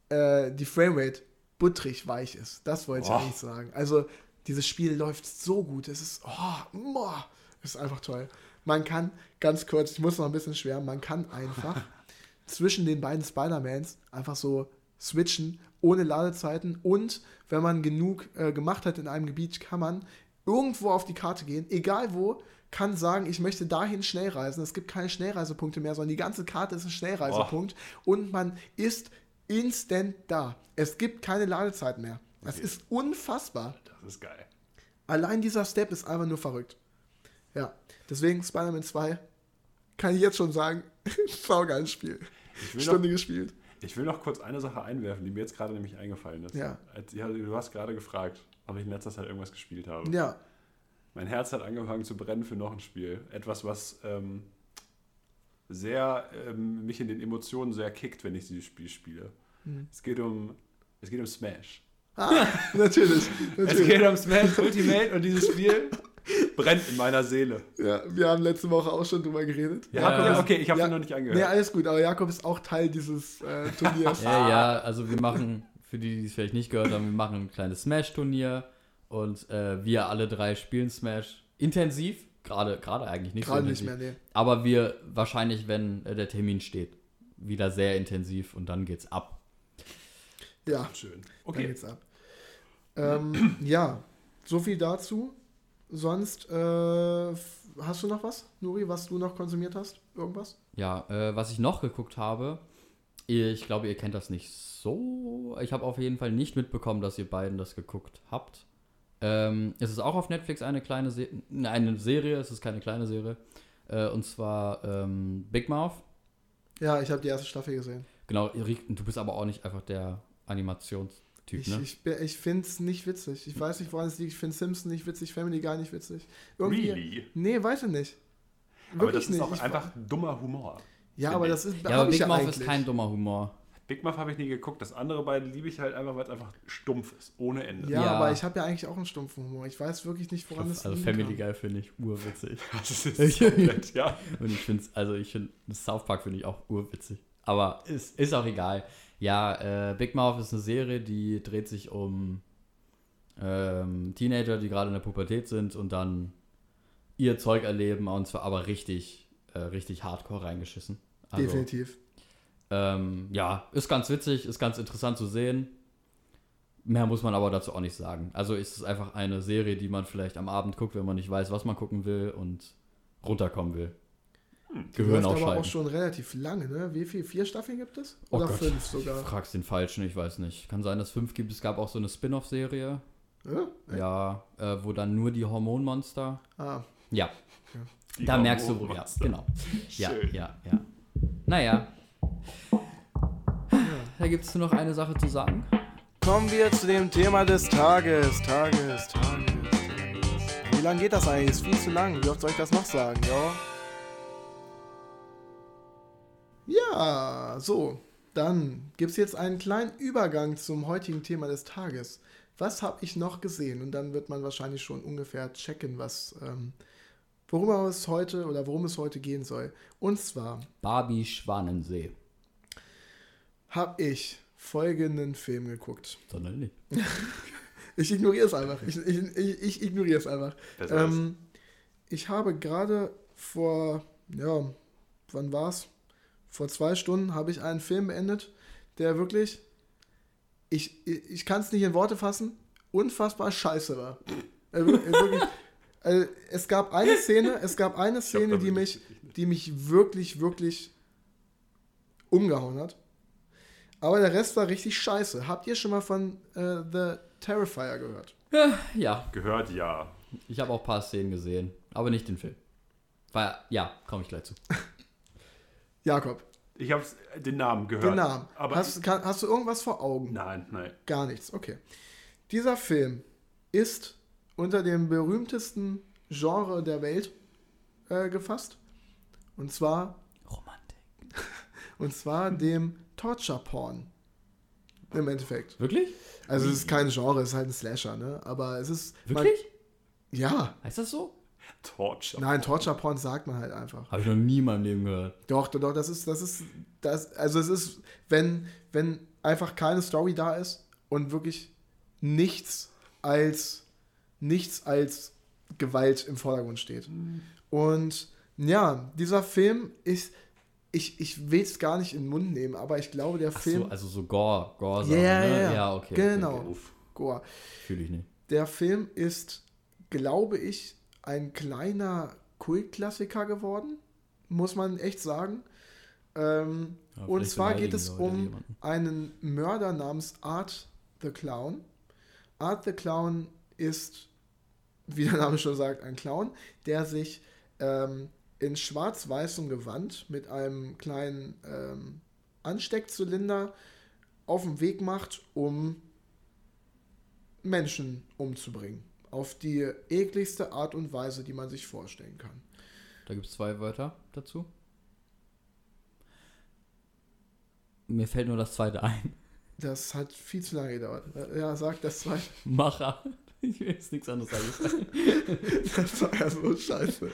äh, die Framerate buttrig weich ist. Das wollte ich Oh. eigentlich sagen. Also, dieses Spiel läuft so gut. Es ist, oh, boah, es ist einfach toll. Man kann, ganz kurz, ich muss noch ein bisschen schwärmen, man kann einfach zwischen den beiden Spider-Mans einfach so switchen, ohne Ladezeiten. Und wenn man genug äh, gemacht hat in einem Gebiet, kann man irgendwo auf die Karte gehen, egal wo, kann sagen, ich möchte dahin schnell reisen. Es gibt keine Schnellreisepunkte mehr, sondern die ganze Karte ist ein Schnellreisepunkt. Und man ist instant da. Es gibt keine Ladezeit mehr. Das ist unfassbar. Das ist geil. Allein dieser Step ist einfach nur verrückt. Ja, deswegen Spider-Man 2 kann ich jetzt schon sagen, saugeiles Spiel. Stunde noch, gespielt. ich will noch kurz eine Sache einwerfen, die mir jetzt gerade nämlich eingefallen ist. Ja. Als, ja du hast gerade gefragt, ob ich in letzter Zeit irgendwas gespielt habe. Ja, Mein Herz hat angefangen zu brennen für noch ein Spiel. Etwas, was ähm, sehr ähm, mich in den Emotionen sehr kickt, wenn ich dieses Spiel spiele. Hm. Es geht um es geht um Smash. Ah, natürlich. Es natürlich. geht um Smash Ultimate und dieses Spiel brennt in meiner Seele. Ja, wir haben letzte Woche auch schon drüber geredet. Ja, Ja. ja okay, ich habe Ja. noch nicht Nee, angehört. alles gut, aber Jakob ist auch Teil dieses äh, Turniers. Ja, ja, also wir machen, für die, die es vielleicht nicht gehört haben, wir machen ein kleines Smash-Turnier und äh, wir alle drei spielen Smash intensiv. Gerade, gerade eigentlich nicht Gerade so nicht mehr, nee. Aber wir wahrscheinlich, wenn äh, der Termin steht, wieder sehr intensiv und dann geht's ab. Ja, Schön. dann Okay. geht's ab. Ähm, ja, so viel dazu. Sonst, äh, hast du noch was, Nuri, was du noch konsumiert hast? Irgendwas? Ja, äh, was ich noch geguckt habe, ich glaube, ihr kennt das nicht so. Ich habe auf jeden Fall nicht mitbekommen, dass ihr beiden das geguckt habt. Ähm, es ist auch auf Netflix eine kleine Se eine Serie, es ist keine kleine Serie. Äh, und zwar ähm, Big Mouth. Ja, ich habe die erste Staffel gesehen. Genau, du bist aber auch nicht einfach der Animationstyp, Ich, ne? ich, ich finde es nicht witzig. Ich weiß nicht, woran es liegt. Ich finde Simpson nicht witzig, Family Guy nicht witzig. Irgendwie, Really? Nee, weiß ich nicht. Aber das ist nicht. auch Ich- einfach dummer Humor. Ja, aber das ist. ja, aber Big ja Mouth eigentlich. ist kein dummer Humor. Big Muff habe ich nie geguckt. Das andere beide liebe ich halt einfach, weil es einfach stumpf ist. Ohne Ende. Ja, Ja. aber ich habe ja eigentlich auch einen stumpfen Humor. Ich weiß wirklich nicht, woran es Also liegen Family kann. Guy finde ich urwitzig. Das ist komplett, ja. Und ich finde also ich finde South Park finde ich auch urwitzig. Aber ist, ist auch egal. Ja, äh, Big Mouth ist eine Serie, die dreht sich um ähm, Teenager, die gerade in der Pubertät sind und dann ihr Zeug erleben und zwar aber richtig, äh, richtig hardcore reingeschissen. Also, Definitiv. Ähm, ja, ist ganz witzig, ist ganz interessant zu sehen. Mehr muss man aber dazu auch nicht sagen. Also ist es einfach eine Serie, die man vielleicht am Abend guckt, wenn man nicht weiß, was man gucken will und runterkommen will. Die Gehirn läuft aber auch schon relativ lange, ne? Wie viel? Vier Staffeln gibt es? Oh Oder Gott. fünf sogar? Fragst den Falschen, ich weiß nicht. Kann sein, dass es fünf gibt. Es gab auch so eine Spin-off-Serie. Ja? Ja, äh, wo dann nur die Hormonmonster. Ah, Ja, Die da merkst du, wo, ja, genau. Ja, Schön. ja, ja. Naja. Da gibt es nur noch eine Sache zu sagen. Kommen wir zu dem Thema des Tages. Tages, Tages, Tages. Wie lang geht das eigentlich? Ist viel zu lang. Wie oft soll ich das noch sagen, ja? Ja, so. Dann gibt es jetzt einen kleinen Übergang zum heutigen Thema des Tages. Was habe ich noch gesehen? Und dann wird man wahrscheinlich schon ungefähr checken, was, ähm, worüber es heute oder worum es heute gehen soll. Und zwar Barbie Schwanensee. habe ich folgenden Film geguckt. Sondern nicht. Ich ignoriere es einfach. Ich, ich, ich, ich ignoriere es einfach. Ähm, ich habe gerade vor, ja, wann war's? Vor zwei Stunden habe ich einen Film beendet, der wirklich, ich, ich, ich kann es nicht in Worte fassen, unfassbar scheiße war. Äh, wir- wirklich, äh, es gab eine Szene, es gab eine Szene, die mich, die mich wirklich, wirklich umgehauen hat. Aber der Rest war richtig scheiße. Habt ihr schon mal von äh, The Terrifier gehört? Ja, Gehört ja. ich habe auch ein paar Szenen gesehen, aber nicht den Film. Weil, ja, komme ich gleich zu. Jakob, Ich habe den Namen gehört. den Namen. Aber hast, kann, hast du irgendwas vor Augen? nein, nein. Gar nichts, okay. Dieser Film ist unter dem berühmtesten Genre der Welt äh, gefasst. Und zwar, Romantik. und zwar dem Torture Porn. Im Endeffekt. Wirklich? Also es ist kein Genre, es ist halt ein Slasher, ne? Aber es ist. man- Wirklich? ja. Heißt das so? Torture. Nein, Torture Porn sagt man halt einfach. Habe ich noch nie in meinem Leben gehört. Doch, doch, doch, das ist, das ist, das, also es ist, wenn, wenn einfach keine Story da ist und wirklich nichts als, nichts als Gewalt im Vordergrund steht. Und ja, dieser Film ist, ich, ich will es gar nicht in den Mund nehmen, aber ich glaube, der Ach Film, so, also so Gore, Gore ja, ne? ja. ja, okay. Genau. Okay. Goa, Fühle ich nicht. der Film ist, glaube ich, ein kleiner Kultklassiker geworden, muss man echt sagen. Ähm, Ja, und zwar geht es um einen Mörder namens Art the Clown. Art the Clown ist, wie der Name schon sagt, ein Clown, der sich ähm, in schwarz-weißem Gewand mit einem kleinen ähm, Ansteckzylinder auf den Weg macht, um Menschen umzubringen. Auf die ekligste Art und Weise, die man sich vorstellen kann. Da gibt es zwei Wörter dazu. Mir fällt nur das zweite ein. Das hat viel zu lange gedauert. Ja, sag das zweite. Macher. Ich will jetzt nichts anderes sagen. Das war ja so scheiße.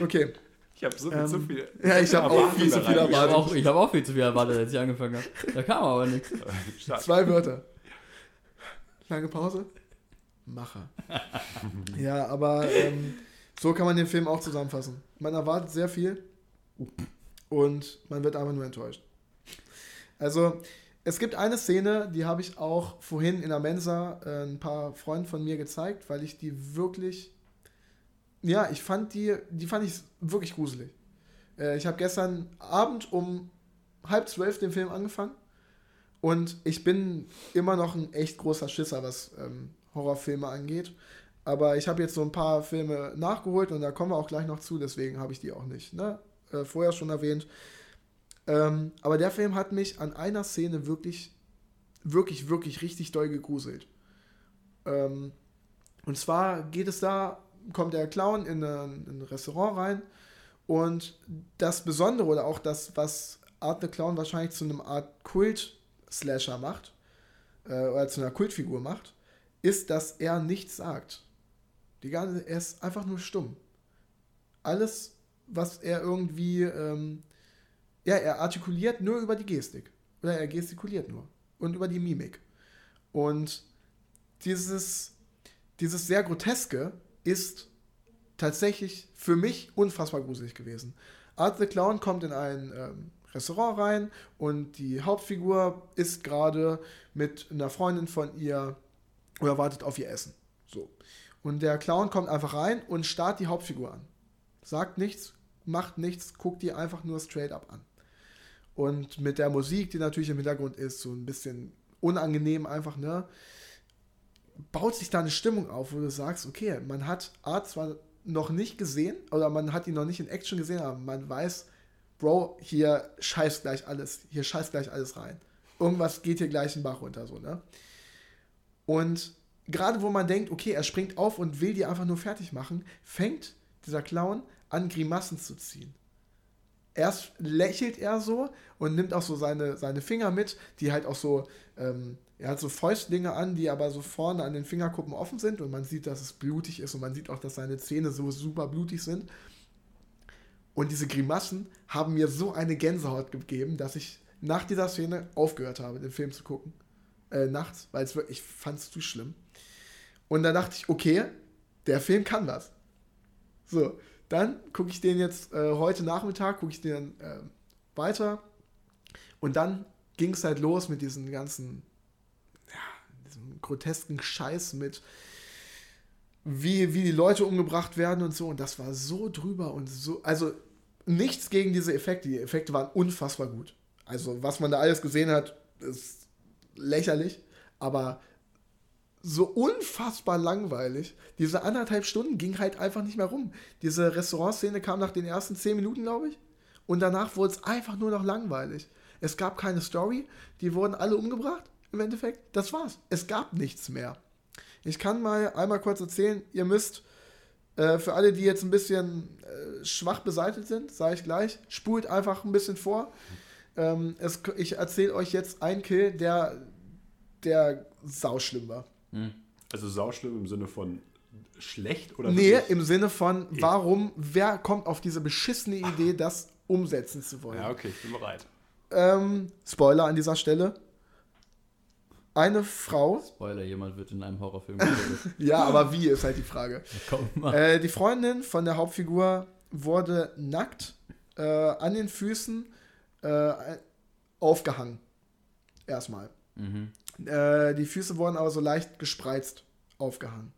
Okay. Ich habe so, Ähm, so viel. ja, ich hab auch viel zu viel Ich habe erwartet. auch, ich hab auch viel zu viel erwartet, als ich angefangen habe. Da kam aber nichts. Zwei Wörter. Lange Pause. Macher. ja, aber ähm, so kann man den Film auch zusammenfassen. Man erwartet sehr viel und man wird einfach nur enttäuscht. Also, es gibt eine Szene, die habe ich auch vorhin in der Mensa äh, ein paar Freunden von mir gezeigt, weil ich die wirklich, ja, ich fand die, die fand ich wirklich gruselig. Äh, ich habe gestern Abend um halb zwölf den Film angefangen und ich bin immer noch ein echt großer Schisser, was ähm, Horrorfilme angeht. Aber ich habe jetzt so ein paar Filme nachgeholt und da kommen wir auch gleich noch zu, deswegen habe ich die auch nicht ne? äh, vorher schon erwähnt. Ähm, aber der Film hat mich an einer Szene wirklich, wirklich, wirklich richtig doll gegruselt. Ähm, und zwar geht es da, kommt der Clown in ein, in ein Restaurant rein und das Besondere oder auch das, was Art the Clown wahrscheinlich zu einem Art Kult-Slasher macht, äh, oder zu einer Kultfigur macht, ist, dass er nichts sagt. Die ganze, er ist einfach nur stumm. Alles, was er irgendwie, ähm, ja, er artikuliert nur über die Gestik. Oder er gestikuliert nur. Und über die Mimik. Und dieses, dieses sehr Groteske ist tatsächlich für mich unfassbar gruselig gewesen. Art the Clown kommt in ein ähm, Restaurant rein und die Hauptfigur ist gerade mit einer Freundin von ihr oder wartet auf ihr Essen. So. Und der Clown kommt einfach rein und starrt die Hauptfigur an. Sagt nichts, macht nichts, guckt die einfach nur straight up an. Und mit der Musik, die natürlich im Hintergrund ist, so ein bisschen unangenehm einfach, ne? Baut sich da eine Stimmung auf, wo du sagst, okay, man hat Art zwar noch nicht gesehen, oder man hat ihn noch nicht in Action gesehen, aber man weiß, Bro, hier scheißt gleich alles, hier scheißt gleich alles rein. Irgendwas geht hier gleich in Bach runter, so, ne? Und gerade wo man denkt, okay, er springt auf und will die einfach nur fertig machen, fängt dieser Clown an, Grimassen zu ziehen. Erst lächelt er so und nimmt auch so seine, seine Finger mit, die halt auch so, ähm, er hat so Fäustlinge an, die aber so vorne an den Fingerkuppen offen sind und man sieht, dass es blutig ist und man sieht auch, dass seine Zähne so super blutig sind. Und diese Grimassen haben mir so eine Gänsehaut gegeben, dass ich nach dieser Szene aufgehört habe, den Film zu gucken. Äh, nachts, weil es wirklich, ich fand es zu schlimm. Und dann dachte ich, okay, der Film kann was. So, dann gucke ich den jetzt äh, heute Nachmittag, gucke ich den äh, weiter. Und dann ging es halt los mit diesen ganzen, ja, diesem grotesken Scheiß mit, wie, wie die Leute umgebracht werden und so. Und das war so drüber und so. Also nichts gegen diese Effekte. Die Effekte waren unfassbar gut. Also, was man da alles gesehen hat, ist lächerlich. Aber so unfassbar langweilig. Diese anderthalb Stunden ging halt einfach nicht mehr rum. Diese Restaurantszene kam nach den ersten zehn Minuten, glaube ich. Und danach wurde es einfach nur noch langweilig. Es gab keine Story. Die wurden alle umgebracht, im Endeffekt. Das war's. Es gab nichts mehr. Ich kann mal einmal kurz erzählen, ihr müsst, äh, für alle, die jetzt ein bisschen äh, schwach beseitigt sind, sage ich gleich, spult einfach ein bisschen vor. Ähm, es, ich erzähle euch jetzt einen Kill, der, der sauschlimm war. Also sauschlimm im Sinne von schlecht oder Nee, wirklich? im Sinne von, warum, wer kommt auf diese beschissene Idee, das umsetzen zu wollen? Ja, okay, ich bin bereit. Ähm, Spoiler an dieser Stelle. Eine Frau, Spoiler, jemand wird in einem Horrorfilm getötet. ja, aber wie ist halt die Frage. Komm mal. Äh, die Freundin von der Hauptfigur wurde nackt äh, an den Füßen äh, aufgehangen. Erstmal. Äh, die Füße wurden aber so leicht gespreizt aufgehangen.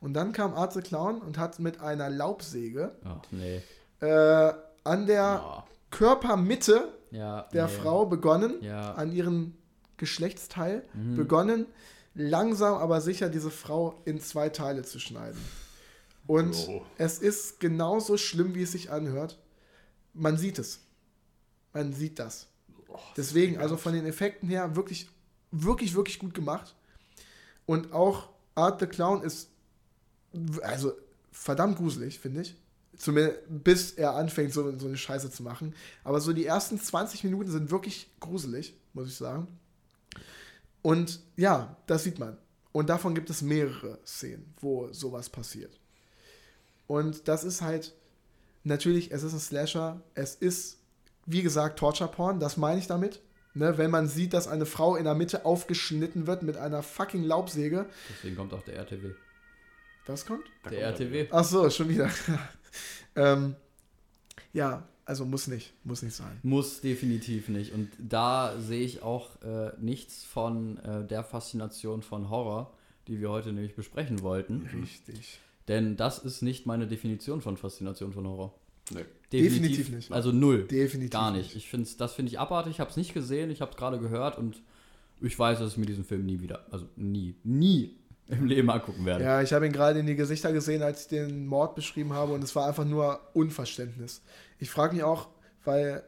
Und dann kam Art the Clown und hat mit einer Laubsäge Ach, nee. äh, an der Oh. Körpermitte Ja, der nee. Frau begonnen, Ja. an ihren Geschlechtsteil begonnen, langsam aber sicher diese Frau in zwei Teile zu schneiden. Und Oh. es ist genauso schlimm, wie es sich anhört. Man sieht es. Man sieht das. Deswegen, also von den Effekten her, wirklich, wirklich, wirklich gut gemacht. Und auch Art the Clown ist, also verdammt gruselig, finde ich. Zumindest bis er anfängt, so, so eine Scheiße zu machen. Aber so die ersten 20 Minuten sind wirklich gruselig, muss ich sagen. Und ja, das sieht man. Und davon gibt es mehrere Szenen, wo sowas passiert. Und das ist halt, natürlich, es ist ein Slasher, es ist, wie gesagt, Torture-Porn, das meine ich damit. Ne, wenn man sieht, dass eine Frau in der Mitte aufgeschnitten wird mit einer fucking Laubsäge. Deswegen kommt auch der RTW. Was kommt? Da Der kommt RTW. Ach so, schon wieder. ähm, ja, also muss nicht, muss nicht sein. Muss definitiv nicht. Und da sehe ich auch äh, nichts von äh, der Faszination von Horror, die wir heute nämlich besprechen wollten. Richtig. Denn das ist nicht meine Definition von Faszination von Horror. Nee. Definitiv nicht. Also null. Definitiv Gar nicht. nicht. Ich find's, das finde ich abartig. Ich habe es nicht gesehen. Ich habe es gerade gehört und ich weiß, dass ich mir diesen Film nie wieder, also nie, nie im Leben angucken werde. Ja, ich habe ihn gerade in die Gesichter gesehen, als ich den Mord beschrieben habe und es war einfach nur Unverständnis. Ich frage mich auch, weil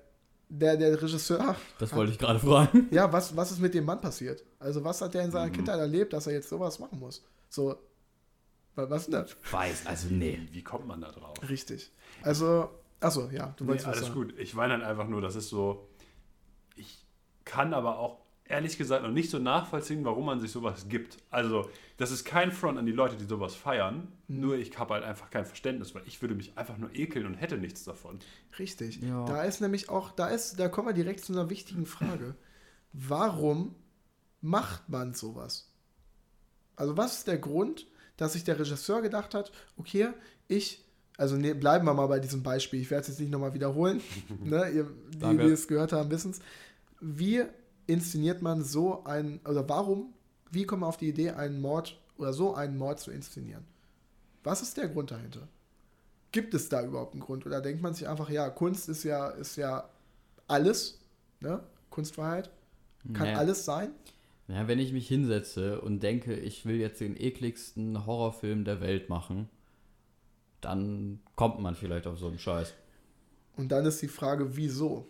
der, der Regisseur, Das wollte ich gerade fragen. ja, was, was ist mit dem Mann passiert? Also was hat der in Mhm. seiner Kindheit erlebt, dass er jetzt sowas machen muss? So, wa- was ist denn das? Weiß, also nee. Wie kommt man da drauf? Richtig. Also, achso, ja, du Nee, wolltest was alles sagen. gut. Ich meine dann einfach nur, das ist so, ich kann aber auch ehrlich gesagt noch nicht so nachvollziehen, warum man sich sowas gibt. Also, das ist kein Front an die Leute, die sowas feiern. Mhm. Nur ich habe halt einfach kein Verständnis, weil ich würde mich einfach nur ekeln und hätte nichts davon. Richtig. Ja. Da ist nämlich auch, da ist, da kommen wir direkt zu einer wichtigen Frage. Warum macht man sowas? Also was ist der Grund, dass sich der Regisseur gedacht hat, okay, ich, also ne, bleiben wir mal bei diesem Beispiel, ich werde es jetzt nicht nochmal wiederholen, ne, ihr, die, Danke. die es gehört haben, wissen es. Wie inszeniert man so einen, oder warum, wie kommt man auf die Idee, einen Mord oder so einen Mord zu inszenieren? Was ist der Grund dahinter? Gibt es da überhaupt einen Grund? Oder denkt man sich einfach, ja, Kunst ist ja, ist ja alles, ne? Kunstfreiheit, kann Naja. alles sein. Ja, wenn ich mich hinsetze und denke, ich will jetzt den ekligsten Horrorfilm der Welt machen, dann kommt man vielleicht auf so einen Scheiß. Und dann ist die Frage, wieso?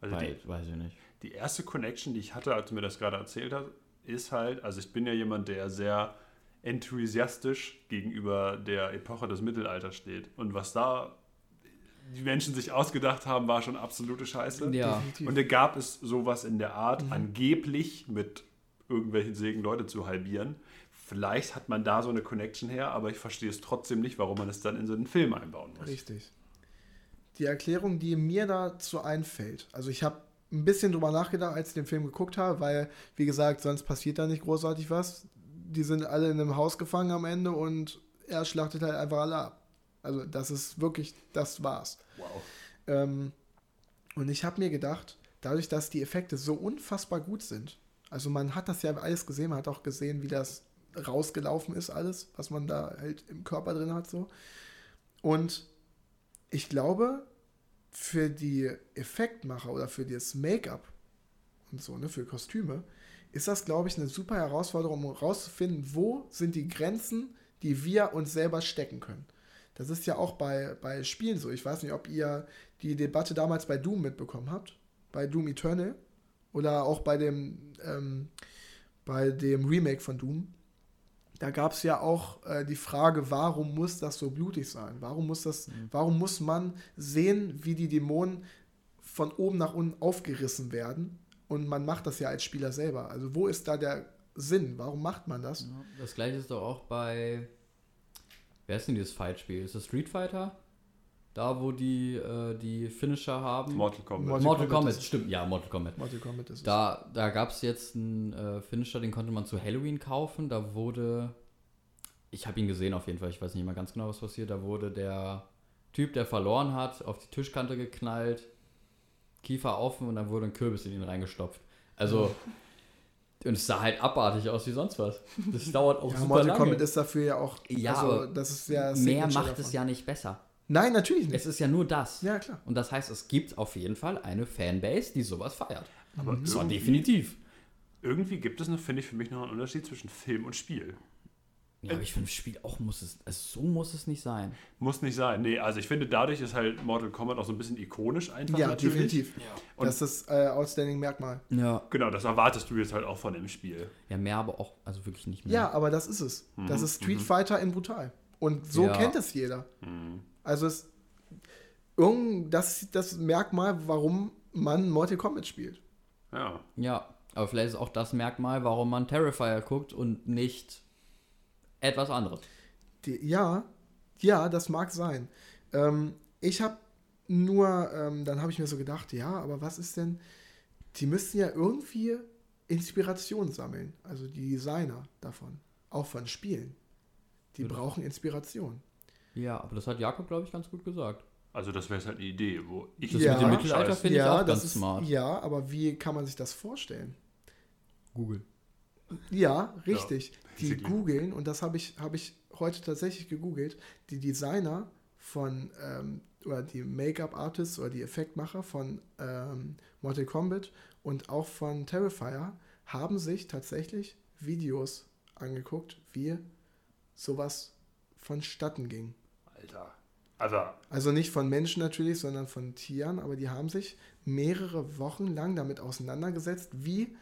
Also die, Weil, weiß ich nicht. die erste Connection, die ich hatte, als du mir das gerade erzählt hast, ist halt, also ich bin ja jemand, der sehr enthusiastisch gegenüber der Epoche des Mittelalters steht. Und was da die Menschen sich ausgedacht haben, war schon absolute Scheiße. Ja. Definitiv. Und da gab es sowas in der Art, angeblich mit irgendwelchen Segen Leute zu halbieren. Vielleicht hat man da so eine Connection her, aber ich verstehe es trotzdem nicht, warum man es dann in so einen Film einbauen muss. Richtig. Die Erklärung, die mir dazu einfällt, also ich habe ein bisschen drüber nachgedacht, als ich den Film geguckt habe, weil, wie gesagt, sonst passiert da nicht großartig was. Die sind alle in einem Haus gefangen am Ende und er schlachtet halt einfach alle ab. Also das ist wirklich, das war's. Wow. Ähm, und ich habe mir gedacht, dadurch, dass die Effekte so unfassbar gut sind, also man hat das ja alles gesehen, man hat auch gesehen, wie das rausgelaufen ist, alles, was man da halt im Körper drin hat, so. Und ich glaube, für die Effektmacher oder für das Make-up und so, ne, für Kostüme, ist das, glaube ich, eine super Herausforderung, um herauszufinden, wo sind die Grenzen, die wir uns selber stecken können. Das ist ja auch bei, bei Spielen so. Ich weiß nicht, ob ihr die Debatte damals bei Doom mitbekommen habt, bei Doom Eternal oder auch bei dem, ähm, bei dem Remake von Doom. Da gab es ja auch äh, die Frage, warum muss das so blutig sein? Warum muss das, warum muss man sehen, wie die Dämonen von oben nach unten aufgerissen werden? Und man macht das ja als Spieler selber. Also wo ist da der Sinn? Warum macht man das? Ja, Das gleiche ist doch auch bei. Wer ist denn dieses Fight-Spiel? Ist das Street Fighter? Da, wo die, äh, die Finisher haben? Mortal Kombat. Mortal Mortal Kombat Kombat, ist- stimmt, ja, Mortal Kombat. Mortal Kombat ist es. Da, da gab es jetzt einen äh, Finisher, den konnte man zu Halloween kaufen. Da wurde, ich habe ihn gesehen auf jeden Fall, ich weiß nicht mehr ganz genau, was passiert. Da wurde der Typ, der verloren hat, auf die Tischkante geknallt, Kiefer offen und dann wurde ein Kürbis in ihn reingestopft. Also, und es sah halt abartig aus wie sonst was. Das dauert auch Ja, super Mortal lange. Kombat ist dafür ja auch. Ja, also, das ist ja. Mehr macht davon. es ja nicht besser. Nein, natürlich nicht. Es ist ja nur das. ja, klar. Und das heißt, es gibt auf jeden Fall eine Fanbase, die sowas feiert. Aber So, irgendwie, definitiv. irgendwie gibt es, noch, finde ich, für mich noch einen Unterschied zwischen Film und Spiel. Ja, aber ich finde, Spiel auch muss es, also so muss es nicht sein. Muss nicht sein. Nee, also ich finde, dadurch ist halt Mortal Kombat auch so ein bisschen ikonisch einfach Ja, natürlich. definitiv. Und- das ist äh, outstanding Merkmal. Ja. Genau, das erwartest du jetzt halt auch von dem Spiel. Ja, mehr aber auch, also wirklich nicht mehr. Ja, aber das ist es. Das ist Street Fighter in brutal. Und so Ja. kennt es jeder. Also es irgend das ist das Merkmal, warum man Mortal Kombat spielt. Ja. Ja, aber vielleicht ist auch das Merkmal, warum man Terrifier guckt und nicht etwas anderes. Die, ja, ja, das mag sein. Ähm, ich habe nur, ähm, dann habe ich mir so gedacht, ja, aber was ist denn, die müssten ja irgendwie Inspiration sammeln, also die Designer davon, auch von Spielen. Die brauchen Inspiration. Ja, aber das hat Jakob, glaube ich, ganz gut gesagt. Also das wäre jetzt halt eine Idee, wo ich Das Ja. mit dem Mittelalter finde ich auch das ganz ist, smart. Ja, aber wie kann man sich das vorstellen? Google. Ja, richtig. die basically. googeln, und das habe ich, hab ich heute tatsächlich gegoogelt, die Designer von, ähm, oder die Make-up-Artists oder die Effektmacher von ähm, Mortal Kombat und auch von Terrifier haben sich tatsächlich Videos angeguckt, wie sowas vonstatten ging. Alter. Also, Also nicht von Menschen natürlich, sondern von Tieren, aber die haben sich mehrere Wochen lang damit auseinandergesetzt, wie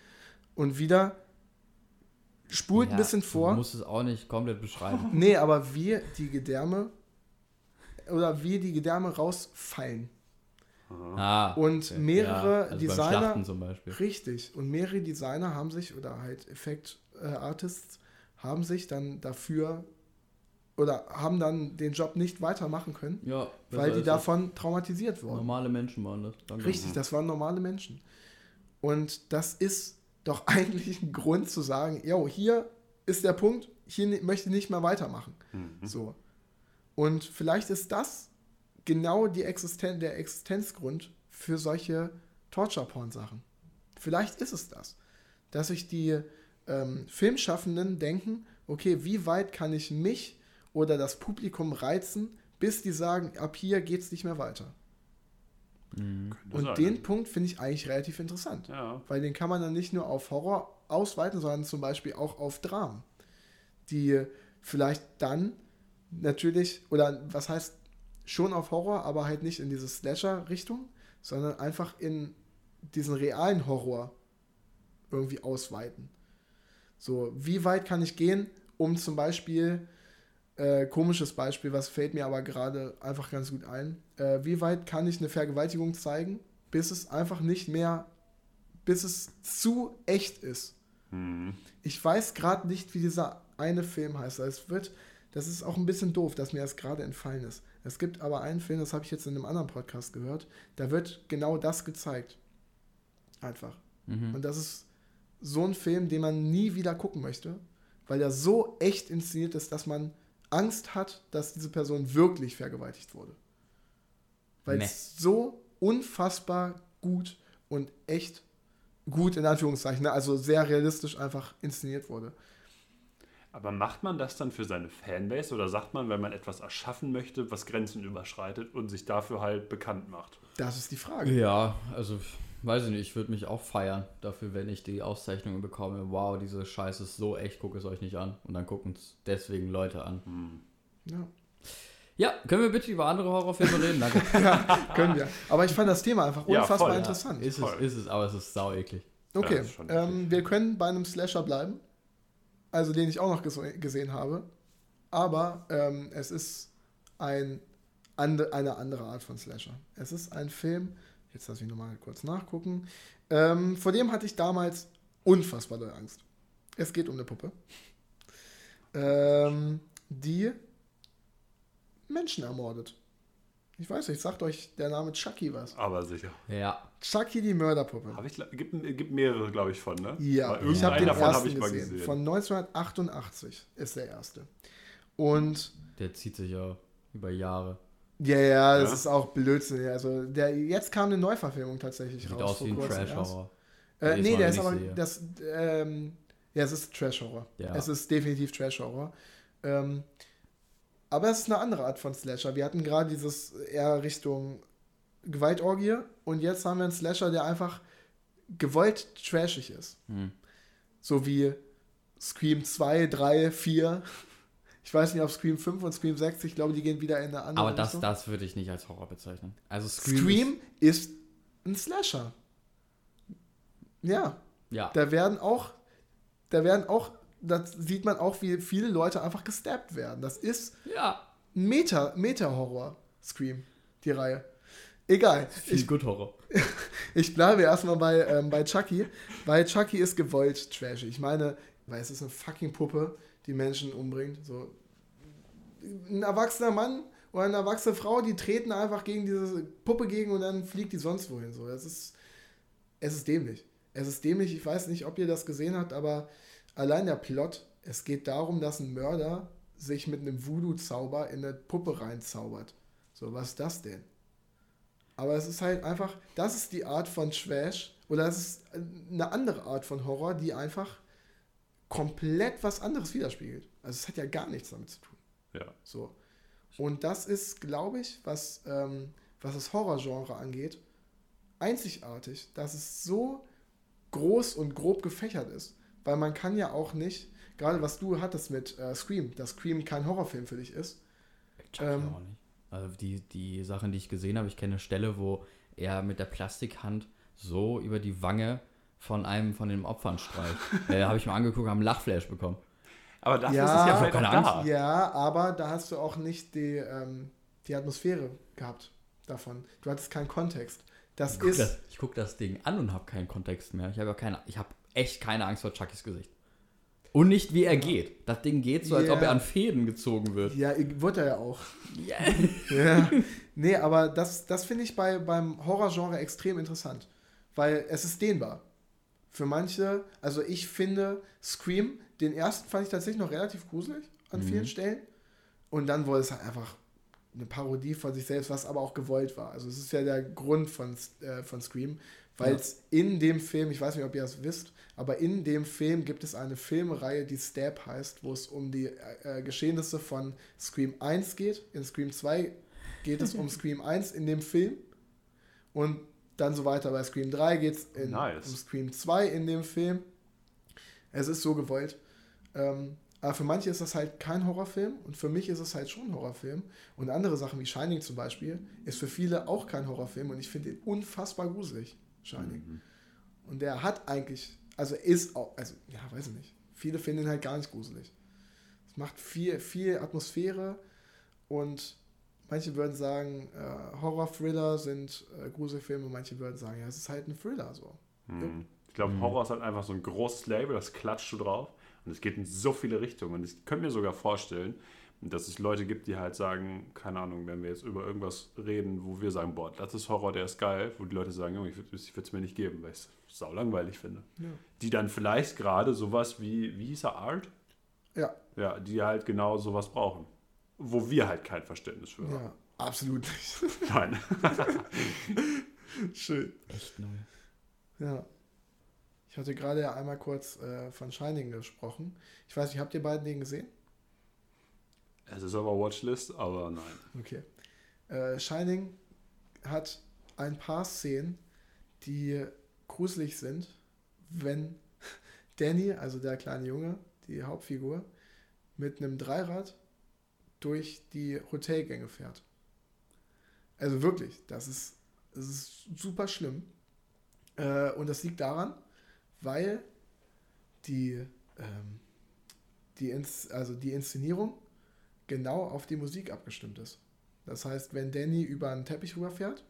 und wieder spult ein bisschen vor. Du musst es auch nicht komplett beschreiben. Nee, aber wie die Gedärme oder wie die Gedärme rausfallen. Ah, Und mehrere also Designer- zum Beispiel. Richtig. Und mehrere Designer haben sich, oder halt Effekt-Artists, haben sich dann dafür oder haben dann den Job nicht weitermachen können, Ja, weil die davon traumatisiert wurden. Normale Menschen waren das. Danke. Richtig, das waren normale Menschen. Und das ist doch eigentlich ein Grund zu sagen, yo, hier ist der Punkt, hier möchte ich nicht mehr weitermachen. So. Und vielleicht ist das genau die Existen der Existenzgrund für solche Torture-Porn-Sachen. Vielleicht ist es das. Dass sich die ähm, Filmschaffenden denken, okay, wie weit kann ich mich oder das Publikum reizen, bis die sagen, ab hier geht es nicht mehr weiter. Könnte Und sein. den Punkt finde ich eigentlich relativ interessant. Ja. Weil den kann man dann nicht nur auf Horror ausweiten, sondern zum Beispiel auch auf Dramen. Die vielleicht dann natürlich, oder was heißt schon auf Horror, aber halt nicht in diese Slasher-Richtung, sondern einfach in diesen realen Horror irgendwie ausweiten. So, wie weit kann ich gehen, um zum Beispiel, äh, komisches Beispiel, was fällt mir aber gerade einfach ganz gut ein, äh, wie weit kann ich eine Vergewaltigung zeigen, bis es einfach nicht mehr, bis es zu echt ist. Hm. Ich weiß gerade nicht, wie dieser eine Film heißt. Es wird, das ist auch ein bisschen doof, dass mir das gerade entfallen ist. Es gibt aber einen Film, das habe ich jetzt in einem anderen Podcast gehört, da wird genau das gezeigt. Einfach. Mhm. Und das ist so ein Film, den man nie wieder gucken möchte, weil der so echt inszeniert ist, dass man Angst hat, dass diese Person wirklich vergewaltigt wurde. Weil Meh. es so unfassbar gut und echt gut in Anführungszeichen, ne? also sehr realistisch einfach inszeniert wurde. Aber macht man das dann für seine Fanbase oder sagt man, wenn man etwas erschaffen möchte, was Grenzen überschreitet und sich dafür halt bekannt macht? Das ist die Frage. Ja, also weiß ich nicht, ich würde mich auch feiern dafür, wenn ich die Auszeichnungen bekomme. Wow, diese Scheiße ist so echt, guckt es euch nicht an. Und dann gucken es deswegen Leute an. Ja, Ja, können wir bitte über andere Horrorfilme reden? Danke. können wir. Aber ich fand das Thema einfach Ja, unfassbar voll, ja. interessant. ist es, Voll. ist es, aber es ist sau eklig. Okay, Ja, ähm, wir können bei einem Slasher bleiben, also den ich auch noch ges gesehen habe, aber ähm, es ist ein, ande eine andere Art von Slasher. Es ist ein Film, jetzt lass mich nochmal kurz nachgucken, ähm, vor dem hatte ich damals unfassbar doll Angst. Es geht um eine Puppe, ähm, die Menschen ermordet. Ich weiß nicht, sagt euch der Name Chucky was? Aber sicher. Ja. Chucky die Mörderpuppe. Hab ich, gibt, gibt mehrere, glaube ich, von, ne? Ja, Aber ich habe den davon ersten habe ich mal gesehen. gesehen. Von 1988 ist der erste. Und Der zieht sich ja über Jahre. Ja, ja, das Ja? ist auch Blödsinn. Also der, jetzt kam eine Neuverfilmung tatsächlich Sieht raus. aus wie ein vor kurzem erst. Trash-Horror. Äh, nee, der ist aber sehe. das. Ähm, ja, es ist Trash-Horror. Ja. Es ist definitiv Trash-Horror. Ähm, aber es ist eine andere Art von Slasher. Wir hatten gerade dieses eher Richtung Gewaltorgie und jetzt haben wir einen Slasher, der einfach gewollt trashig ist. Hm. So wie Scream 2, 3, 4. Ich weiß nicht, ob Scream 5 und Scream 6, ich glaube, die gehen wieder in eine andere Aber das, Richtung. das würde ich nicht als Horror bezeichnen. Also Scream. Scream ist ein Slasher. Ja, Ist, ja. da werden auch, da werden auch, da sieht man auch, wie viele Leute einfach gestappt werden. Das ist Ja. ein Meta, Meta-Horror, Scream, die Reihe. Egal. Ich, Good Horror. ich bleibe erstmal bei, ähm, bei Chucky, weil Chucky ist gewollt trashy. Ich meine, weil es ist eine fucking Puppe, die Menschen umbringt. So. Ein erwachsener Mann oder eine erwachsene Frau, die treten einfach gegen diese Puppe gegen und dann fliegt die sonst wohin. So. Das ist, es ist dämlich. Es ist dämlich, ich weiß nicht, ob ihr das gesehen habt, aber allein der Plot, es geht darum, dass ein Mörder sich mit einem Voodoo-Zauber in eine Puppe reinzaubert. So, was ist das denn? Aber es ist halt einfach, das ist die Art von Trash oder das ist eine andere Art von Horror, die einfach komplett was anderes widerspiegelt. Also es hat ja gar nichts damit zu tun. Ja. So. Und das ist, glaube ich, was, ähm, was das Horrorgenre angeht, einzigartig, dass es so groß und grob gefächert ist. Weil man kann ja auch nicht, gerade was du hattest mit äh, Scream, dass Scream kein Horrorfilm für dich ist. Chucky Ähm, auch nicht. Also die, die Sachen, die ich gesehen habe, ich kenne eine Stelle, wo er mit der Plastikhand so über die Wange von einem von den Opfern streicht. äh, habe ich mir angeguckt, habe einen Lachflash bekommen. Aber dafür Ja, ist es ja vielleicht auch keine da. Ja, aber da hast du auch nicht die, ähm, die Atmosphäre gehabt. davon. Du hattest keinen Kontext. Das Ich guck ist. das, ich guck das Ding an und habe keinen Kontext mehr. Ich habe ja keine, ich habe echt keine Angst vor Chuckys Gesicht. Und nicht, wie er geht. Das Ding geht so, als Ja. ob er an Fäden gezogen wird. Ja, wurde er ja auch. Yeah. Ja. nee, aber das, das finde ich bei, beim Horrorgenre extrem interessant. Weil es ist dehnbar. Für manche, also ich finde Scream, den ersten fand ich tatsächlich noch relativ gruselig an vielen Stellen. Und dann wurde es halt einfach eine Parodie von sich selbst, was aber auch gewollt war. Also es ist ja der Grund von, äh, von Scream, weil es in dem Film, ich weiß nicht, ob ihr das wisst, aber in dem Film gibt es eine Filmreihe, die Stab heißt, wo es um die äh, Geschehnisse von Scream 1 geht. In Scream 2 geht es um Scream 1 in dem Film und dann so weiter. Bei Scream 3 geht es Nice. um Scream 2 in dem Film. Es ist so gewollt. Ähm, aber für manche ist das halt kein Horrorfilm und für mich ist es halt schon ein Horrorfilm. Und andere Sachen wie Shining zum Beispiel ist für viele auch kein Horrorfilm und ich finde ihn unfassbar gruselig, Shining. Und der hat eigentlich, also ist auch, also ja, weiß ich nicht. Viele finden ihn halt gar nicht gruselig. Es macht viel, viel Atmosphäre und manche würden sagen, äh, Horror-Thriller sind äh, Gruselfilme, manche würden sagen, ja, es ist halt ein Thriller so. Hm. Ich glaube, Horror ist halt einfach so ein großes Label, das klatscht du drauf. Und es geht in so viele Richtungen. Und ich könnte mir sogar vorstellen, dass es Leute gibt, die halt sagen, keine Ahnung, wenn wir jetzt über irgendwas reden, wo wir sagen, boah, das ist Horror, der ist geil, wo die Leute sagen, Junge, ich würde es mir nicht geben, weil ich es sau langweilig finde. Ja. Die dann vielleicht gerade sowas wie, wie hieß er, Art? Ja, Ja, die halt genau sowas brauchen. Wo wir halt kein Verständnis für haben. ja, absolut nicht. Nein. Schön. Echt null. Ja. Ich hatte gerade ja einmal kurz äh, von Shining gesprochen. Ich weiß nicht, habt ihr beiden den gesehen? Es ist aber Watchlist, aber nein. Okay. Äh, Shining hat ein paar Szenen, die gruselig sind, wenn Danny, also der kleine Junge, die Hauptfigur, mit einem Dreirad durch die Hotelgänge fährt. Also wirklich, das ist, das ist super schlimm. Äh, und das liegt daran, weil die, ähm, die, Ins also die Inszenierung genau auf die Musik abgestimmt ist. Das heißt, wenn Danny über einen Teppich rüberfährt,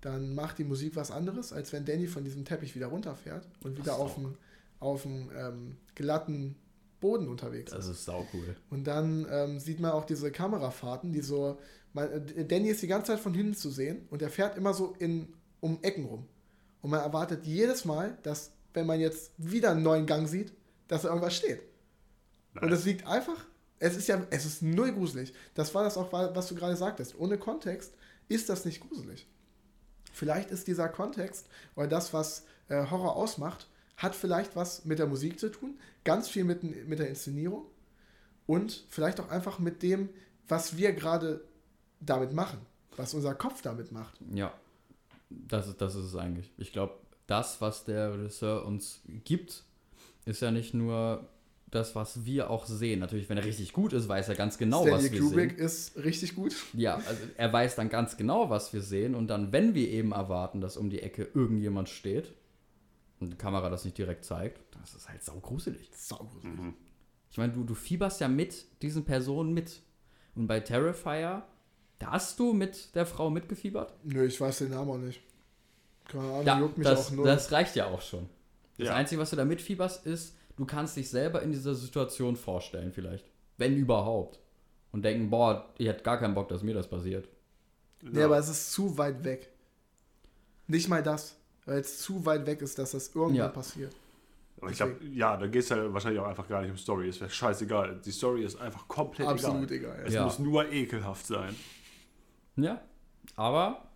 dann macht die Musik was anderes, als wenn Danny von diesem Teppich wieder runterfährt und wieder so. auf dem, auf dem ähm, glatten Boden unterwegs ist. Das ist sau cool. Und dann ähm, sieht man auch diese Kamerafahrten, die so. Man, äh, Danny ist die ganze Zeit von hinten zu sehen und er fährt immer so in, um Ecken rum. Und man erwartet jedes Mal, dass, wenn man jetzt wieder einen neuen Gang sieht, dass da irgendwas steht. Und Nice. es liegt einfach. Es ist ja, es ist null gruselig. Das war das auch, was du gerade sagtest. Ohne Kontext ist das nicht gruselig. Vielleicht ist dieser Kontext oder das, was äh, Horror ausmacht, hat vielleicht was mit der Musik zu tun, ganz viel mit, mit der Inszenierung und vielleicht auch einfach mit dem, was wir gerade damit machen, was unser Kopf damit macht. Ja, das ist, das ist es eigentlich. Ich glaube, das, was der Regisseur uns gibt, ist ja nicht nur das, was wir auch sehen. Natürlich, wenn er richtig gut ist, weiß er ganz genau, Stanley was wir Kubrick sehen. ist richtig gut. Ja, also er weiß dann ganz genau, was wir sehen. Und dann, wenn wir eben erwarten, dass um die Ecke irgendjemand steht und die Kamera das nicht direkt zeigt, das ist halt saugruselig. Saugruselig. Ich meine, du, du fieberst ja mit diesen Personen mit. Und bei Terrifier, da hast du mit der Frau mitgefiebert? Nö, ich weiß den Namen auch nicht. Keine Ahnung, Ja, juckt mich das, auch null. das reicht ja auch schon. Das Ja. Einzige, was du da mitfieberst, ist, du kannst dich selber in dieser Situation vorstellen, vielleicht. Wenn überhaupt. Und denken, boah, ich hätte gar keinen Bock, dass mir das passiert. Nee, aber es ist zu weit weg. Nicht mal das, weil es zu weit weg ist, dass das irgendwann Ja. passiert. Aber ich glaube, ja, da geht es ja wahrscheinlich auch einfach gar nicht um Story. Es wäre scheißegal. Die Story ist einfach komplett Absolut egal. egal. Es Ja. muss nur ekelhaft sein. Ja, aber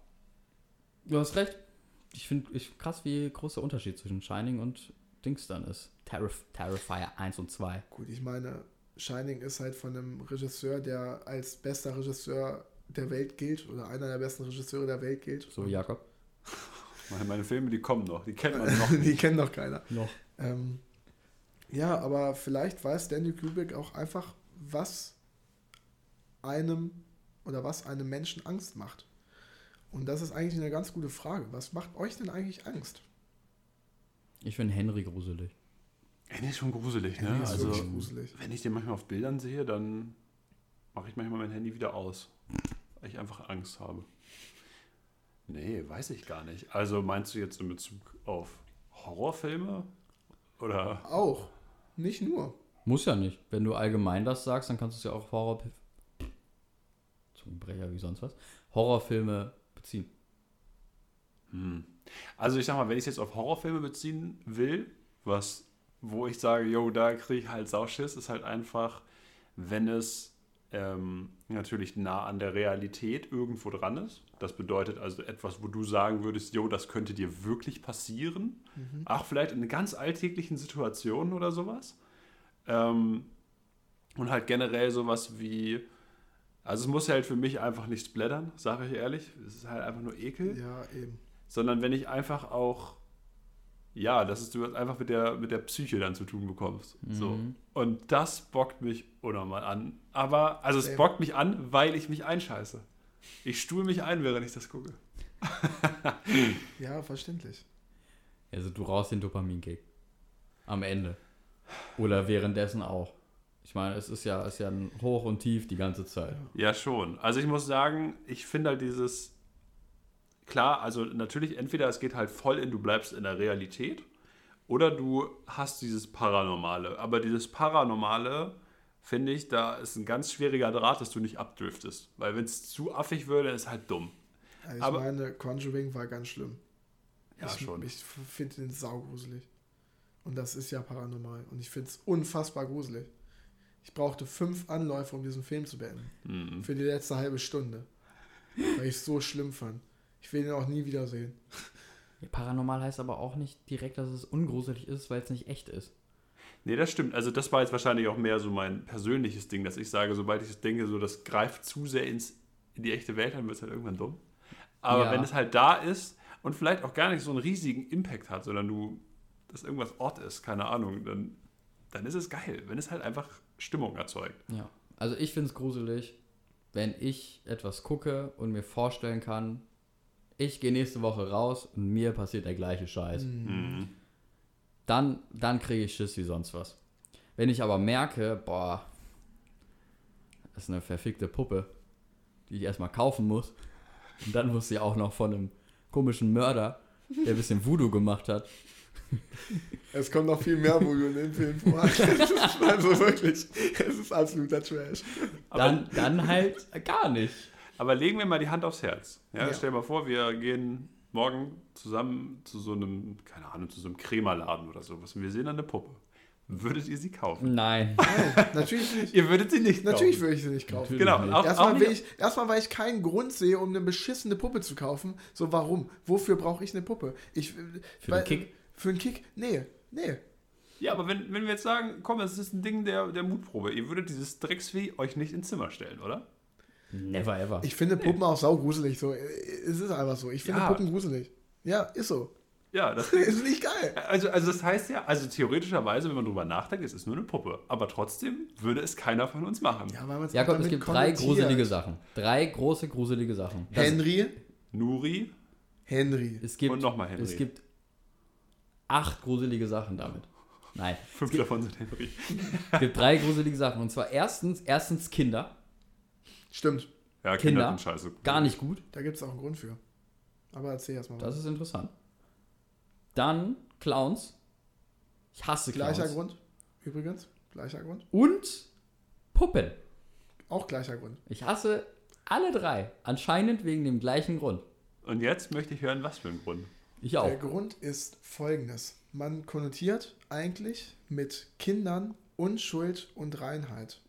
du hast recht. Ich finde ich, krass, wie groß der Unterschied zwischen Shining und Dings dann ist. Terrif Terrifier 1 und 2. Gut, ich meine, Shining ist halt von einem Regisseur, der als bester Regisseur der Welt gilt oder einer der besten Regisseure der Welt gilt. So wie Jakob. Meine, meine Filme, die kommen noch. Die kennt man noch. Die kennt noch keiner. Noch. Ähm, ja, aber vielleicht weiß Stanley Kubrick auch einfach, was einem oder was einem Menschen Angst macht. Und das ist eigentlich eine ganz gute Frage. Was macht euch denn eigentlich Angst? Ich finde Henry gruselig. Ey, ist schon gruselig, ne? Henry ist also, gruselig. wenn ich den manchmal auf Bildern sehe, dann mache ich manchmal mein Handy wieder aus. Weil ich einfach Angst habe. Nee, weiß ich gar nicht. Also meinst du jetzt in Bezug auf Horrorfilme? Oder? Auch. Nicht nur. Muss ja nicht. Wenn du allgemein das sagst, dann kannst du es ja auch auf Horror. Zungenbrecher wie sonst was. Horrorfilme beziehen. Also ich sag mal, wenn ich es jetzt auf Horrorfilme beziehen will, was, wo ich sage, yo, da kriege ich halt Sauschiss, ist halt einfach, wenn es ähm, natürlich nah an der Realität irgendwo dran ist. Das bedeutet also etwas, wo du sagen würdest, yo, das könnte dir wirklich passieren. Auch vielleicht in ganz alltäglichen Situationen oder sowas. Ähm, und halt generell sowas wie, also es muss halt für mich einfach nicht splattern, sage ich ehrlich. Es ist halt einfach nur Ekel Ja, eben. sondern wenn ich einfach auch, ja, dass es du einfach mit der, mit der Psyche dann zu tun bekommst. So. Und das bockt mich unnormal an. Aber, also es bockt mich an, weil ich mich einscheiße. Ich stuhl mich ein, während ich das gucke. Ja, verständlich. Also du rauchst den Dopaminkick. Am Ende. Oder währenddessen auch. Ich meine, es ist ja, ist ja ein Hoch und Tief die ganze Zeit. Ja, schon. Also ich muss sagen, ich finde halt dieses, klar, also natürlich entweder es geht halt voll in, du bleibst in der Realität oder du hast dieses Paranormale. Aber dieses Paranormale, finde ich, da ist ein ganz schwieriger Draht, dass du nicht abdriftest. Weil wenn es zu affig würde, ist halt dumm. Ja, Ich Aber- meine, Conjuring war ganz schlimm. Ja, ich, schon. Ich finde den saugruselig. Und das ist ja paranormal. Und ich finde es unfassbar gruselig. Ich brauchte fünf Anläufe, um diesen Film zu beenden. Mhm. Für die letzte halbe Stunde. Weil ich es so schlimm fand. Ich will ihn auch nie wiedersehen. Paranormal heißt aber auch nicht direkt, dass es ungruselig ist, weil es nicht echt ist. Nee, das stimmt. Also das war jetzt wahrscheinlich auch mehr so mein persönliches Ding, dass ich sage, sobald ich das denke, so das greift zu sehr ins, in die echte Welt, dann wird es halt irgendwann dumm. Aber Ja. wenn es halt da ist und vielleicht auch gar nicht so einen riesigen Impact hat, sondern du, dass irgendwas Ort ist, keine Ahnung, dann, dann ist es geil, wenn es halt einfach Stimmung erzeugt. Ja. Also ich finde es gruselig, wenn ich etwas gucke und mir vorstellen kann, ich gehe nächste Woche raus und mir passiert der gleiche Scheiß. Mhm. Dann, dann kriege ich Schiss wie sonst was. Wenn ich aber merke, boah, das ist eine verfickte Puppe, die ich erstmal kaufen muss. Und dann muss sie auch noch von einem komischen Mörder, der ein bisschen Voodoo gemacht hat. Es kommt noch viel mehr Voodoo in dem Film vor. Also wirklich, es ist absoluter Trash. Dann, dann halt gar nicht. Aber legen wir mal die Hand aufs Herz. Ja, Ja. Stell dir mal vor, wir gehen morgen zusammen zu so einem, keine Ahnung, zu so einem Krämerladen oder sowas und wir sehen dann eine Puppe. Würdet ihr sie kaufen? Nein. Nein, natürlich nicht. Ihr würdet sie nicht Natürlich kaufen. würde ich sie nicht kaufen. Natürlich Genau. nicht. Auch, auch Erstmal, nicht, will ich, erstmal, weil ich keinen Grund sehe, um eine beschissene Puppe zu kaufen. So, warum? Wofür brauche ich eine Puppe? Ich, Für den Kick? Für einen Kick? Nee, nee. Ja, aber wenn, wenn wir jetzt sagen, komm, es ist ein Ding der, der Mutprobe, ihr würdet dieses Drecksvieh euch nicht ins Zimmer stellen, oder? Never ever. Ich finde Puppen auch saugruselig. So. Es ist einfach so. Ich finde Ja. Puppen gruselig. Ja, ist so. Ja, das, Ist nicht geil. also, also das heißt ja, also theoretischerweise, wenn man drüber nachdenkt, es ist nur eine Puppe. Aber trotzdem würde es keiner von uns machen. Ja, weil Jakob, es gibt drei gruselige Sachen. Drei große gruselige Sachen. Das- Henry. Nuri Henry. Es gibt, Und nochmal Henry. Es gibt acht gruselige Sachen damit. Nein, fünf davon sind Henry. es gibt drei gruselige Sachen. Und zwar erstens, erstens Kinder. Stimmt. Ja, Kinder? sind scheiße. Gar nicht gut. Da gibt es auch einen Grund für. Aber erzähl erst mal. Das ist interessant. Dann Clowns. Ich hasse Clowns. Gleicher Grund. Übrigens. Gleicher Grund. Und Puppen. Auch gleicher Grund. Ich hasse alle drei. Anscheinend wegen dem gleichen Grund. Und jetzt möchte ich hören, was für ein Grund. Ich auch. Der Grund ist folgendes. Man konnotiert eigentlich mit Kindern Unschuld und Reinheit.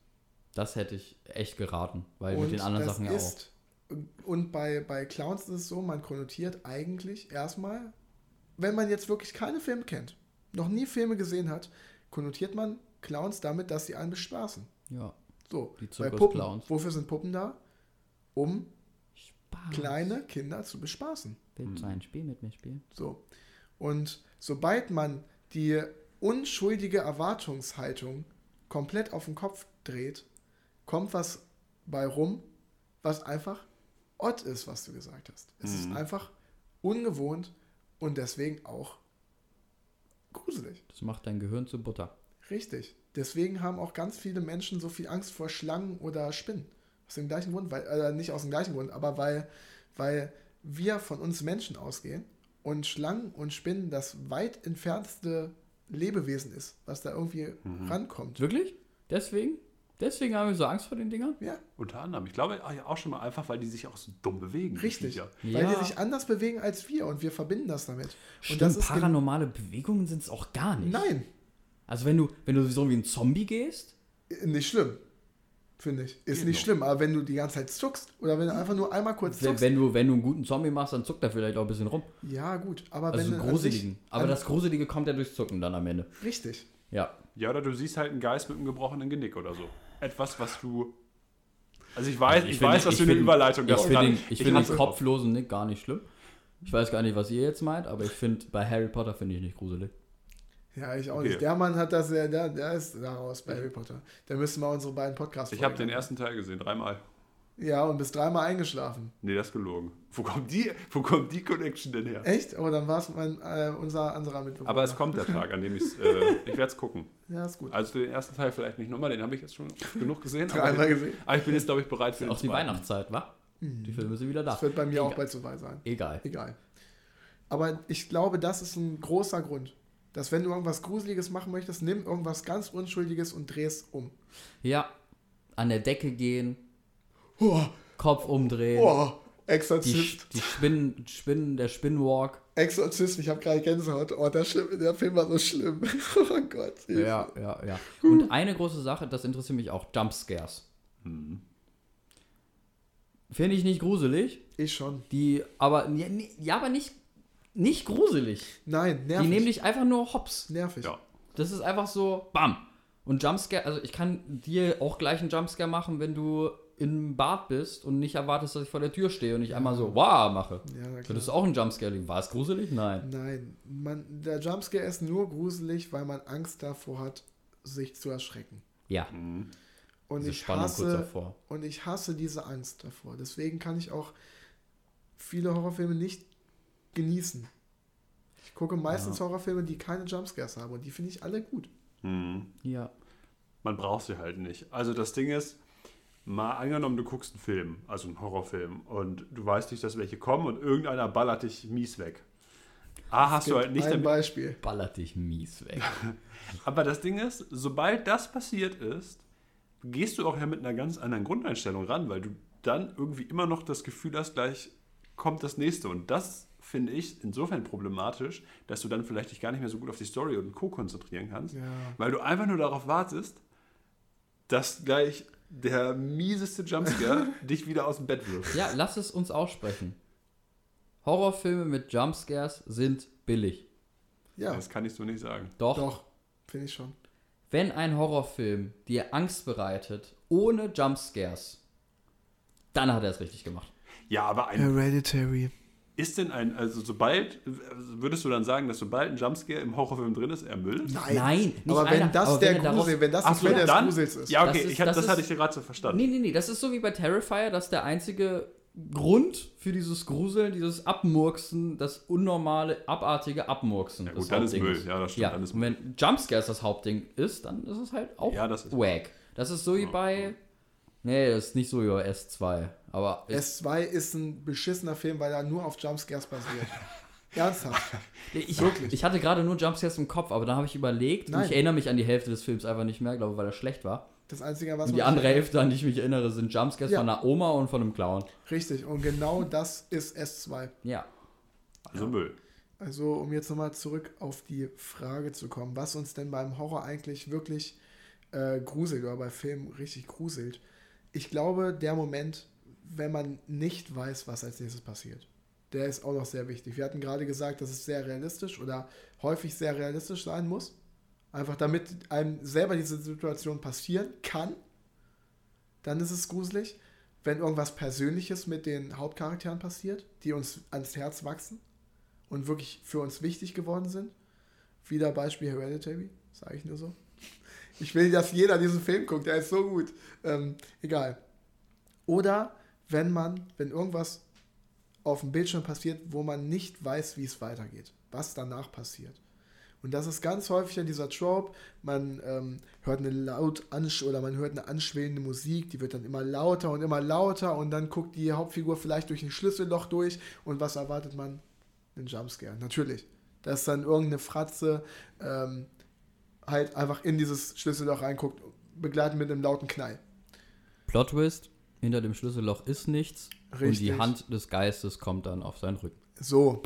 Das hätte ich echt geraten. Weil und mit den anderen das Sachen ja auch. ist, Und bei, bei Clowns ist es so, man konnotiert eigentlich erstmal, wenn man jetzt wirklich keine Filme kennt, noch nie Filme gesehen hat, konnotiert man Clowns damit, dass sie einen bespaßen. Ja. So, Die bei Puppen. Zirkusclowns. Wofür sind Puppen da? Um Spaß. kleine Kinder zu bespaßen. Willst du ein Spiel mit mir spielen? So. Und sobald man die unschuldige Erwartungshaltung komplett auf den Kopf dreht, kommt was bei rum, was einfach odd ist, was du gesagt hast. Es ist einfach ungewohnt und deswegen auch gruselig. Das macht dein Gehirn zu Butter. Richtig. Deswegen haben auch ganz viele Menschen so viel Angst vor Schlangen oder Spinnen. Aus dem gleichen Grund, weil, äh, nicht aus dem gleichen Grund, aber weil, weil wir von uns Menschen ausgehen und Schlangen und Spinnen das weit entfernteste Lebewesen ist, was da irgendwie rankommt. Wirklich? Deswegen? Deswegen haben wir so Angst vor den Dingern? Ja, Unter anderem. Ich glaube ah, ja auch schon mal einfach, weil die sich auch so dumm bewegen. richtig. Viecher. Weil Ja. die sich anders bewegen als wir und wir verbinden das damit. und Stimmt, das ist gen- paranormale Bewegungen sind es auch gar nicht. Nein, Also wenn du, wenn du so wie ein Zombie gehst, nicht schlimm. Finde ich. Ist Geht nicht schlimm, aber wenn du die ganze Zeit zuckst oder wenn du einfach nur einmal kurz wenn, zuckst. wenn, du, wenn du einen guten Zombie machst, dann zuckt er vielleicht auch ein bisschen rum. ja, gut, aber Also wenn gruseligen. sich- Aber an- das Gruselige kommt ja durchs Zucken dann am Ende. Richtig. Ja. Ja, oder du siehst halt einen Geist mit einem gebrochenen Genick oder so. Etwas, was du. Also ich weiß, ich, finde- weiß, was für eine Überleitung Ich das finde kann. den, ich finde den kopflosen Nick gar nicht schlimm. Ich weiß gar nicht, was ihr jetzt meint, aber ich finde, bei Harry Potter finde ich nicht gruselig. Ja, ich auch Okay. nicht. Der Mann hat das, der, der ist daraus bei Harry Potter. Da müssen wir unsere beiden Podcasts Ich habe den ersten Teil gesehen, dreimal. Ja, und bist dreimal eingeschlafen. Nee, das ist gelogen. Wo kommt die, wo kommt die Connection denn her? Echt? Oh, dann war es mein, äh, unser anderer Mitbewohner. Aber es kommt der Tag, an dem äh, ich werde es gucken. Ja, ist gut. Also den ersten Teil vielleicht nicht nochmal, den habe ich jetzt schon genug gesehen. Dreimal Aber, gesehen. aber ich bin jetzt, glaube ich, bereit für den Auch die zweiten. Weihnachtszeit, wa? Die Filme sind wieder da. Das wird bei mir auch Egal. bald soweit sein. Egal. Egal. Aber ich glaube, das ist ein großer Grund. Dass wenn du irgendwas Gruseliges machen möchtest, nimm irgendwas ganz Unschuldiges und dreh es um. Ja. An der Decke gehen, Oh, Kopf umdrehen. oh Die, Exorzist. die Spinnen, Spinnen, der Spinnwalk. Exorzist, ich habe gerade Gänsehaut. Oh, der, schlimm, der Film war so schlimm. Oh Gott. Hilfe. Ja, ja, ja. Und eine große Sache, das interessiert mich auch, Jumpscares. Finde ich nicht gruselig. Ich schon. Die, aber, ja, aber nicht, nicht gruselig. Nein, nervig. Die nehmen dich einfach nur hops. nervig. Ja. Das ist einfach so, bam. Und Jumpscare, also ich kann dir auch gleich einen Jumpscare machen, wenn du im Bad bist und nicht erwartest, dass ich vor der Tür stehe und ich einmal so, wow, mache. Ja. Das ist auch ein Jumpscare. War es gruselig? Nein. Nein, man, der Jumpscare ist nur gruselig, weil man Angst davor hat, sich zu erschrecken. Ja, Und diese ich Spannung kurz hasse davor. und ich hasse diese Angst davor. Deswegen kann ich auch viele Horrorfilme nicht genießen. Ich gucke meistens Horrorfilme, die keine Jumpscares haben und die finde ich alle gut. Ja. Man braucht sie halt nicht. Also das Ding ist, mal angenommen, du guckst einen Film, also einen Horrorfilm, und du weißt nicht, dass welche kommen und irgendeiner ballert dich mies weg. A, hast du Gibt halt nicht ein Beispiel. Ballert dich mies weg. Aber das Ding ist, sobald das passiert ist, gehst du auch ja mit einer ganz anderen Grundeinstellung ran, weil du dann irgendwie immer noch das Gefühl hast, gleich kommt das nächste. Und das finde ich insofern problematisch, dass du dann vielleicht dich gar nicht mehr so gut auf die Story und Co. konzentrieren kannst, Ja. weil du einfach nur darauf wartest, dass gleich der mieseste Jumpscare dich wieder aus dem Bett wirft. Ja, lass es uns aussprechen. Horrorfilme mit Jumpscares sind billig. Ja, Das kann ich so nicht sagen. Doch, doch, finde ich schon. wenn ein Horrorfilm dir Angst bereitet, ohne Jumpscares, dann hat er es richtig gemacht. Ja, aber ein Hereditary. Ist denn ein, also sobald, würdest du dann sagen, dass sobald ein Jumpscare im Horrorfilm drin ist, er Müll? Nein, Nein, nicht aber wenn einer, das aber der wenn darauf- Grusel, wenn das Ach die so, Quelle des dann, Grusels ist. Ja, okay, Das ist- ich hab, das das, ist- hatte ich dir gerade so verstanden. Nee, nee, nee, das ist so wie bei Terrifier, dass der einzige Grund für dieses Gruseln, dieses Abmurksen, das unnormale, abartige Abmurksen. Ja, das gut, dann ist Hauptding Müll. Ja, das stimmt, Ja, dann ist und wenn Jumpscares das Hauptding ist, dann ist es halt auch Ja, das ist- wack. Das ist so wie bei. Nee, das ist nicht so wie bei S2. Aber S2 ist ein beschissener Film, weil er nur auf Jumpscares basiert. Ernsthaft. ich, wirklich. ich hatte gerade nur Jumpscares im Kopf, aber dann habe ich überlegt und ich erinnere mich an die Hälfte des Films einfach nicht mehr, glaube weil er schlecht war. Das Einzige, was Und die andere Hälfte, an die ich mich erinnere, sind Jumpscares Ja. von einer Oma und von einem Clown. Richtig, und genau das ist S2. Ja. Also Müll. Also, um jetzt nochmal zurück auf die Frage zu kommen, was uns denn beim Horror eigentlich wirklich äh, gruselt oder bei Filmen richtig gruselt. Ich glaube, der Moment, wenn man nicht weiß, was als nächstes passiert, der ist auch noch sehr wichtig. Wir hatten gerade gesagt, dass es sehr realistisch oder häufig sehr realistisch sein muss. Einfach damit einem selber diese Situation passieren kann, dann ist es gruselig. Wenn irgendwas Persönliches mit den Hauptcharakteren passiert, die uns ans Herz wachsen und wirklich für uns wichtig geworden sind. Wieder Beispiel Hereditary, sage ich nur so. Ich will, dass jeder diesen Film guckt, der ist so gut. Ähm, egal. Oder wenn man, wenn irgendwas auf dem Bildschirm passiert, wo man nicht weiß, wie es weitergeht, was danach passiert. Und das ist ganz häufig ja dieser Trope, man ähm, hört eine laut ansch oder man hört eine anschwellende Musik, die wird dann immer lauter und immer lauter und dann guckt die Hauptfigur vielleicht durch ein Schlüsselloch durch und was erwartet man? Einen Jumpscare, natürlich. Dass dann irgendeine Fratze ähm, halt einfach in dieses Schlüsselloch reinguckt, begleitet mit einem lauten Knall. Plot Twist, hinter dem Schlüsselloch ist nichts und Richtig. die Hand des Geistes kommt dann auf seinen Rücken. So,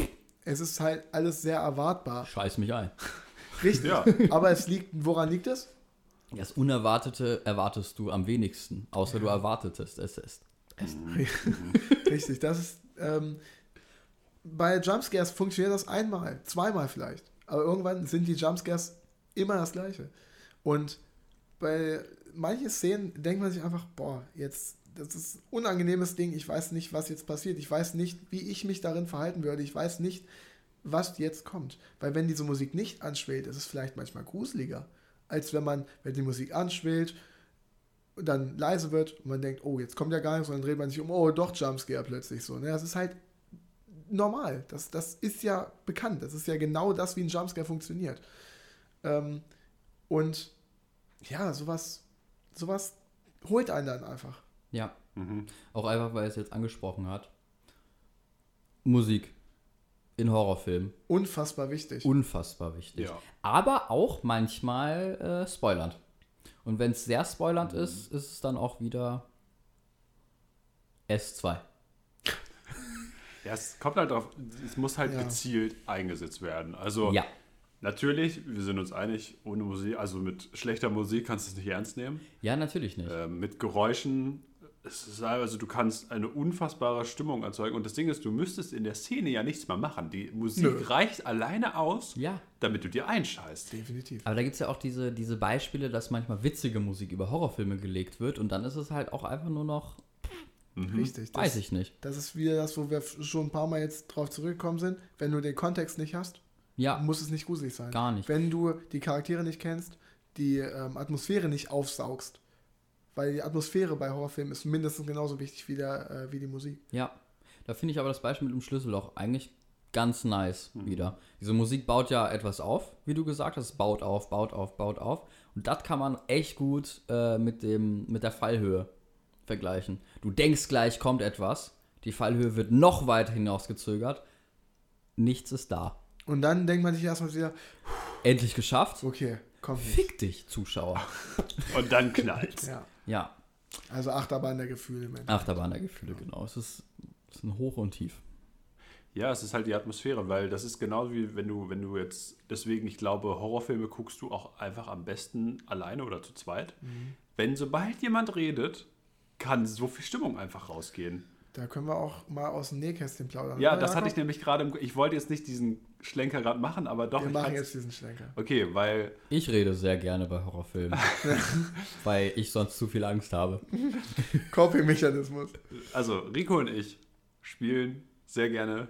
es ist halt alles sehr erwartbar. Scheiß mich ein. Richtig. Ja. Aber es liegt, woran liegt es? Das Unerwartete erwartest du am wenigsten, außer du erwartetest es ist. Richtig, das ist. Ähm, bei Jumpscares funktioniert das einmal, zweimal vielleicht. Aber irgendwann sind die Jumpscares immer das gleiche. Und bei manchen Szenen denkt man sich einfach, boah, jetzt, das ist ein unangenehmes Ding, ich weiß nicht, was jetzt passiert. Ich weiß nicht, wie ich mich darin verhalten würde. Ich weiß nicht, was jetzt kommt. Weil wenn diese Musik nicht anschwillt, ist es vielleicht manchmal gruseliger, als wenn man, wenn die Musik anschwillt, dann leise wird und man denkt, oh, jetzt kommt ja gar nichts, und dann dreht man sich um, oh, doch Jumpscare plötzlich so. Ne? Das ist halt normal. Das, das ist ja bekannt. Das ist ja genau das, wie ein Jumpscare funktioniert. Ähm, und ja, sowas, sowas holt einen dann einfach. Ja, Mhm. auch einfach, weil es jetzt angesprochen hat. Musik in Horrorfilmen, Unfassbar wichtig. unfassbar wichtig. Ja. Aber auch manchmal äh, spoilernd. Und wenn es sehr spoilernd ist, ist es dann auch wieder S2. Ja, es kommt halt auf, es muss halt Ja. gezielt eingesetzt werden. Also Ja. natürlich, wir sind uns einig, ohne Musik, also mit schlechter Musik kannst du es nicht ernst nehmen. Ja, natürlich nicht. Ähm, mit Geräuschen, es ist also du kannst eine unfassbare Stimmung erzeugen. Und das Ding ist, du müsstest in der Szene ja nichts mehr machen. Die Musik Nö. reicht alleine aus, Ja. damit du dir einscheißt. Definitiv. Aber da gibt es ja auch diese, diese Beispiele, dass manchmal witzige Musik über Horrorfilme gelegt wird und dann ist es halt auch einfach nur noch, Richtig. Das, weiß ich nicht. Das ist wieder das, wo wir schon ein paar Mal jetzt drauf zurückgekommen sind. Wenn du den Kontext nicht hast, Ja, muss es nicht gruselig sein. Gar nicht. Wenn du die Charaktere nicht kennst, die ähm, Atmosphäre nicht aufsaugst. Weil die Atmosphäre bei Horrorfilmen ist mindestens genauso wichtig wie, der, äh, wie die Musik. ja. Da finde ich aber das Beispiel mit dem Schlüsselloch eigentlich ganz nice wieder. Diese Musik baut ja etwas auf, wie du gesagt hast, baut auf, baut auf, baut auf. Und das kann man echt gut äh, mit, dem, mit der Fallhöhe vergleichen. Du denkst gleich kommt etwas, die Fallhöhe wird noch weiter hinausgezögert, nichts ist da. Und dann denkt man sich erstmal wieder, Endlich geschafft. okay, nicht. Fick dich, Zuschauer. Und dann knallt Ja. Ja, Also Achterbahn der Gefühle, Mensch. Achterbahn der Gefühle, genau. Es ist, es ist ein Hoch und Tief. Ja, es ist halt die Atmosphäre, weil das ist genau wie wenn du, wenn du jetzt, deswegen, ich glaube, Horrorfilme guckst du auch einfach am besten alleine oder zu zweit. Wenn sobald jemand redet, kann so viel Stimmung einfach rausgehen. Da können wir auch mal aus dem Nähkästchen plaudern. Ja, oder, das hatte ich nämlich gerade im Ich wollte jetzt nicht diesen Schlenker gerade machen, aber doch. Wir ich machen jetzt diesen Schlenker. Okay, weil Ich rede sehr gerne bei Horrorfilmen, weil ich sonst zu viel Angst habe. Coping-Mechanismus. Also, Rico und ich spielen sehr gerne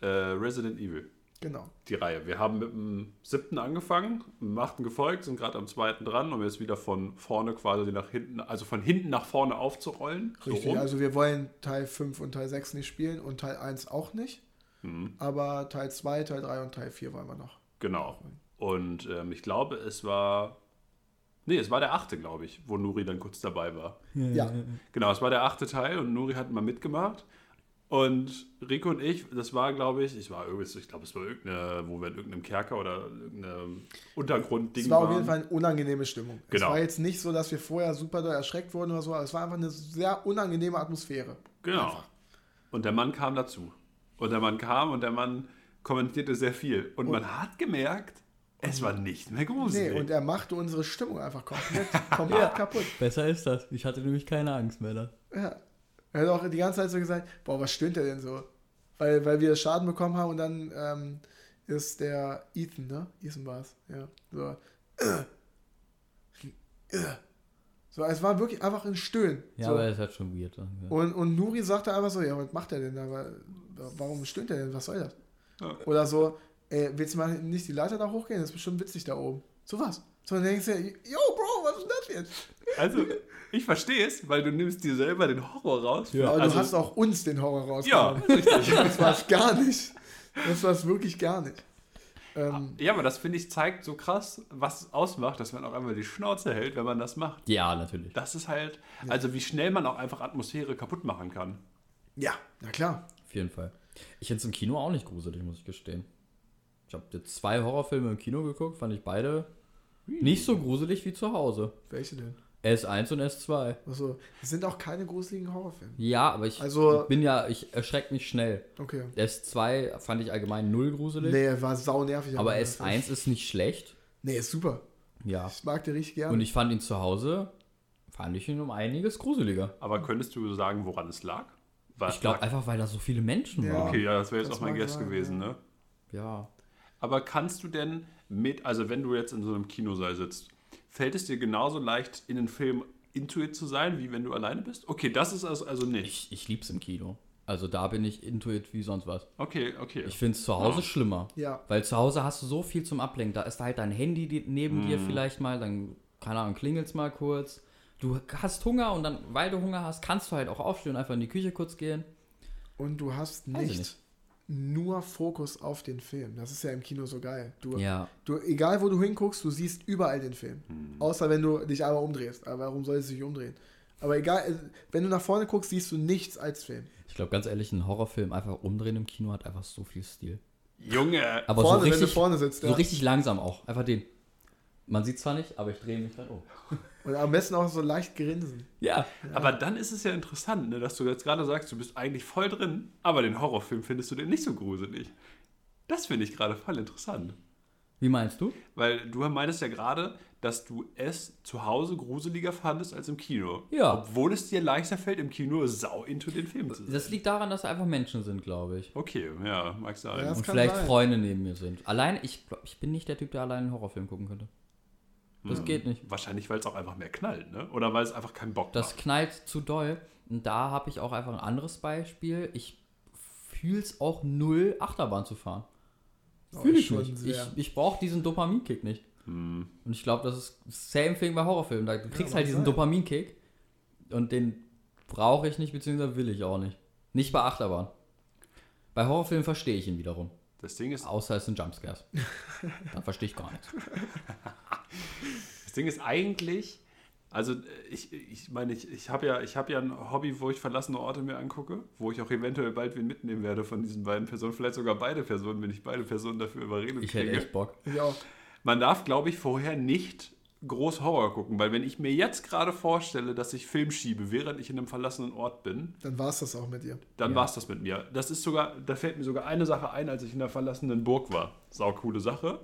äh, Resident Evil, Genau. die Reihe. Wir haben mit dem siebten angefangen, mit dem achten gefolgt, sind gerade am zweiten dran, um jetzt wieder von vorne quasi nach hinten, also von hinten nach vorne aufzurollen. so Richtig. rum. Also wir wollen Teil 5 und Teil 6 nicht spielen und Teil 1 auch nicht. Mhm. Aber Teil 2, Teil 3 und Teil 4 wollen wir noch. Genau. Und ähm, ich glaube, es war. Nee, es war der achte, glaube ich, wo Nuri dann kurz dabei war. Ja. Genau, es war der achte Teil und Nuri hat mal mitgemacht. Und Rico und ich, das war, glaube ich, ich war irgendwie, ich glaube, es war irgendeine, wo wir in irgendeinem Kerker oder irgendeinem Untergrundding Es war waren. auf jeden Fall eine unangenehme Stimmung. Genau. Es war jetzt nicht so, dass wir vorher super doll erschreckt wurden oder so, aber es war einfach eine sehr unangenehme Atmosphäre. Genau. Einfach. Und der Mann kam dazu. Und der Mann kam und der Mann kommentierte sehr viel. Und, man hat gemerkt, es war nicht mehr Nee, gruselig. und er machte unsere Stimmung einfach komplett, komplett kaputt. Besser ist das. Ich hatte nämlich keine Angst mehr. Da. Ja. Er hat auch die ganze Zeit so gesagt, boah, was stöhnt der denn so? Weil, weil wir Schaden bekommen haben und dann ähm, ist der Ethan, ne? Ethan war es, ja. So. So, es war wirklich einfach ein Stöhnen. Ja, so. aber ist halt schon weird. Ja. Und, und Nuri sagte einfach so, ja, was macht er denn da? Wa- Warum stöhnt er denn? Was soll das? Ja. Oder so, ey, willst du mal nicht die Leiter da hochgehen? Das ist bestimmt witzig da oben. So was. So, dann denkst du, yo, Bro, was ist das jetzt? Also, ich verstehe es, weil du nimmst dir selber den Horror raus. Ja. Aber also, du hast auch uns den Horror Ja, rausgenommen. richtig. Das war es gar nicht. Das war es wirklich gar nicht. Ähm, Ja, aber das finde ich zeigt so krass, was es ausmacht, dass man auch einmal die Schnauze hält, wenn man das macht. Ja, natürlich. Das ist halt, also wie schnell man auch einfach Atmosphäre kaputt machen kann. ja, na klar. Auf jeden Fall. Ich finde es im Kino auch nicht gruselig, muss ich gestehen. Ich habe jetzt zwei Horrorfilme im Kino geguckt, fand ich beide nicht so gruselig wie zu Hause. Welche denn? S1 und S2. Also, es sind auch keine gruseligen Horrorfilme. Ja, aber ich Also- bin ja, ich erschrecke mich schnell. Okay. S2 fand ich allgemein null gruselig. Nee, war sau nervig. aber der S1 Film. ist nicht schlecht. Nee, ist super. Ja. Ich mag den richtig gerne. Und ich fand ihn zu Hause, fand ich ihn um einiges gruseliger. Aber könntest du sagen, woran es lag? Was Ich glaube lag- einfach, weil da so viele Menschen Ja. waren. Okay, ja, das wäre jetzt Das auch mein Guess sein, gewesen, ja. ne? Ja. Aber kannst du denn mit, also wenn du jetzt in so einem Kinosaal sitzt, fällt es dir genauso leicht, in den Film intuit zu sein, wie wenn du alleine bist? Okay, das ist also, also nicht. Ich, ich lieb's im Kino. Also da bin ich intuit wie sonst was. Okay, okay. Ich finde es zu Hause Ja. schlimmer. Ja. Weil zu Hause hast du so viel zum Ablenken. Da ist halt dein Handy neben dir Mhm. vielleicht mal, dann, keine Ahnung, klingelt's mal kurz. Du hast Hunger und dann, weil du Hunger hast, kannst du halt auch aufstehen und einfach in die Küche kurz gehen. Und du hast nicht, nicht. Nur Fokus auf den Film. Das ist ja im Kino so geil. Du, Ja. du, egal wo du hinguckst, du siehst überall den Film. Außer wenn du dich einmal umdrehst. Aber warum soll es sich umdrehen? Aber egal, äh, wenn du nach vorne guckst, siehst du nichts als Film. Ich glaube, ganz ehrlich, ein Horrorfilm einfach umdrehen im Kino hat einfach so viel Stil. Junge! Aber vorne, so wenn richtig, du vorne sitzt. so ja. richtig langsam auch. Einfach den. Man sieht zwar nicht, aber ich drehe mich dann um. Und am besten auch so leicht grinsen. Ja. Aber dann ist es ja interessant, ne, dass du jetzt gerade sagst, du bist eigentlich voll drin, aber den Horrorfilm findest du den nicht so gruselig. Das finde ich gerade voll interessant. Wie meinst du? Weil du meintest ja gerade, dass du es zu Hause gruseliger fandest als im Kino. Ja. Obwohl es dir leichter fällt, im Kino sau into den Film zu sein. Das liegt daran, dass da einfach Menschen sind, glaube ich. Okay, ja, mag sein. Ja, Und vielleicht sein. Freunde neben mir sind. Allein, ich, ich bin nicht der Typ, der allein einen Horrorfilm gucken könnte. Das Hm. geht nicht. Wahrscheinlich, weil es auch einfach mehr knallt, ne? Oder weil es einfach keinen Bock Das macht. knallt zu doll. Und da habe ich auch einfach ein anderes Beispiel. Ich fühle es auch null, Achterbahn zu fahren. Oh, Fühle ich schon nicht. Ich, sehr. ich brauche diesen Dopaminkick nicht. Hm. Und ich glaube, das ist same thing bei Horrorfilmen. Da, du kriegst mag halt diesen. Dopaminkick. Und den brauche ich nicht, beziehungsweise will ich auch nicht. Nicht bei Achterbahn. Bei Horrorfilmen verstehe ich ihn wiederum. Das Ding ist, Außer es sind Jumpscares. Dann verstehe ich gar nichts. Das Ding ist eigentlich, also ich, ich meine, ich, ich habe ja, ich hab ja ein Hobby, wo ich verlassene Orte mir angucke, wo ich auch eventuell bald wen mitnehmen werde von diesen beiden Personen, vielleicht sogar beide Personen, wenn ich beide Personen dafür überredet Ich hätte kriege. echt Bock. Auch. Man darf, glaube ich, vorher nicht groß Horror gucken, weil wenn ich mir jetzt gerade vorstelle, dass ich Film schiebe, während ich in einem verlassenen Ort bin, Dann war es das auch mit dir. dann Ja. war es das mit mir. Das ist sogar, da fällt mir sogar eine Sache ein, als ich in der verlassenen Burg war. Sau coole Sache.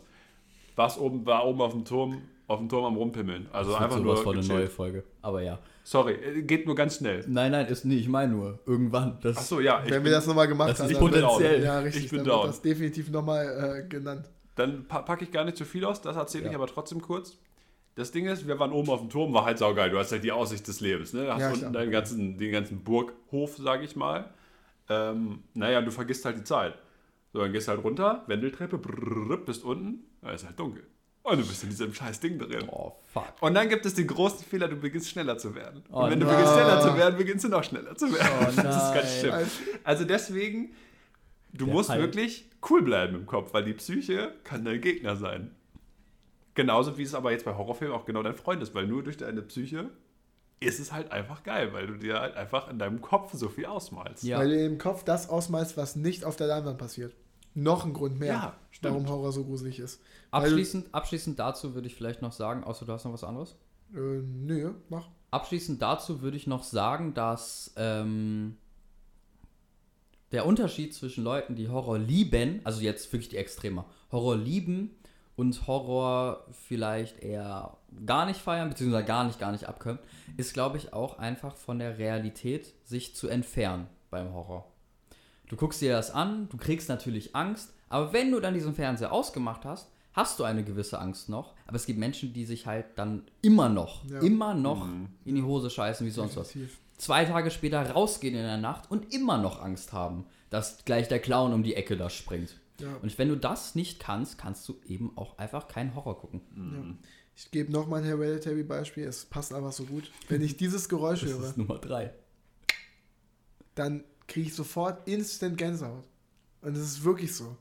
War's oben, war oben auf dem Turm, auf dem Turm am Rumpimmeln. Also Das einfach sowas nur von eine gechillt. neue Folge. Aber ja. Sorry, äh, geht nur ganz schnell. Nein, nein, ist nicht. Ich meine nur, irgendwann. Das, Achso, ja. Ich Wenn bin, wir das nochmal gemacht das haben, ist potenziell. ja, richtig, Ich bin dann down. wird das definitiv nochmal äh, genannt. Dann pa packe ich gar nicht zu viel aus, das erzähle ich Ja. aber trotzdem kurz. Das Ding ist, wir waren oben auf dem Turm, war halt saugeil. Du hast halt die Aussicht des Lebens. Ne? Du hast Ja, unten deinen ganzen, den ganzen Burghof, sage ich mal. Ähm, naja, du vergisst halt die Zeit. So, dann gehst du halt runter, Wendeltreppe, brrrr, bist unten, da ist halt dunkel. Und du bist in diesem scheiß Ding drin. Oh, fuck. Und dann gibt es den großen Fehler, du beginnst schneller zu werden. Oh Und wenn du nein. beginnst schneller zu werden, beginnst du noch schneller zu werden. Oh das ist ganz nein. schlimm. Also, deswegen, du Der musst Halt. wirklich cool bleiben im Kopf, weil die Psyche kann dein Gegner sein. Genauso wie es aber jetzt bei Horrorfilmen auch genau dein Freund ist, weil nur durch deine Psyche ist es halt einfach geil, weil du dir halt einfach in deinem Kopf so viel ausmalst. Ja. Weil du im Kopf das ausmalst, was nicht auf der Leinwand passiert. Noch ein Grund mehr, Ja, warum Horror so gruselig ist. Abschließend, abschließend dazu würde ich vielleicht noch sagen, außer du hast noch was anderes. Äh, nö, mach. Abschließend dazu würde ich noch sagen, dass ähm, der Unterschied zwischen Leuten, die Horror lieben, also jetzt wirklich die Extremer, Horror lieben und Horror vielleicht eher gar nicht feiern, beziehungsweise gar nicht, gar nicht abkönnen, ist, glaube ich, auch einfach von der Realität sich zu entfernen beim Horror. Du guckst dir das an, du kriegst natürlich Angst, aber wenn du dann diesen Fernseher ausgemacht hast, hast du eine gewisse Angst noch. Aber es gibt Menschen, die sich halt dann immer noch, Ja. immer noch in die Hose scheißen wie sonst was. Zwei Tage später rausgehen in der Nacht und immer noch Angst haben, dass gleich der Clown um die Ecke da springt. Ja. Und wenn du das nicht kannst, kannst du eben auch einfach keinen Horror gucken. Ja. Ich gebe noch mal ein Hereditary-Beispiel. Es passt einfach so gut. Wenn ich dieses Geräusch Das höre, ist Nummer drei. dann kriege ich sofort instant Gänsehaut. Und es ist wirklich so.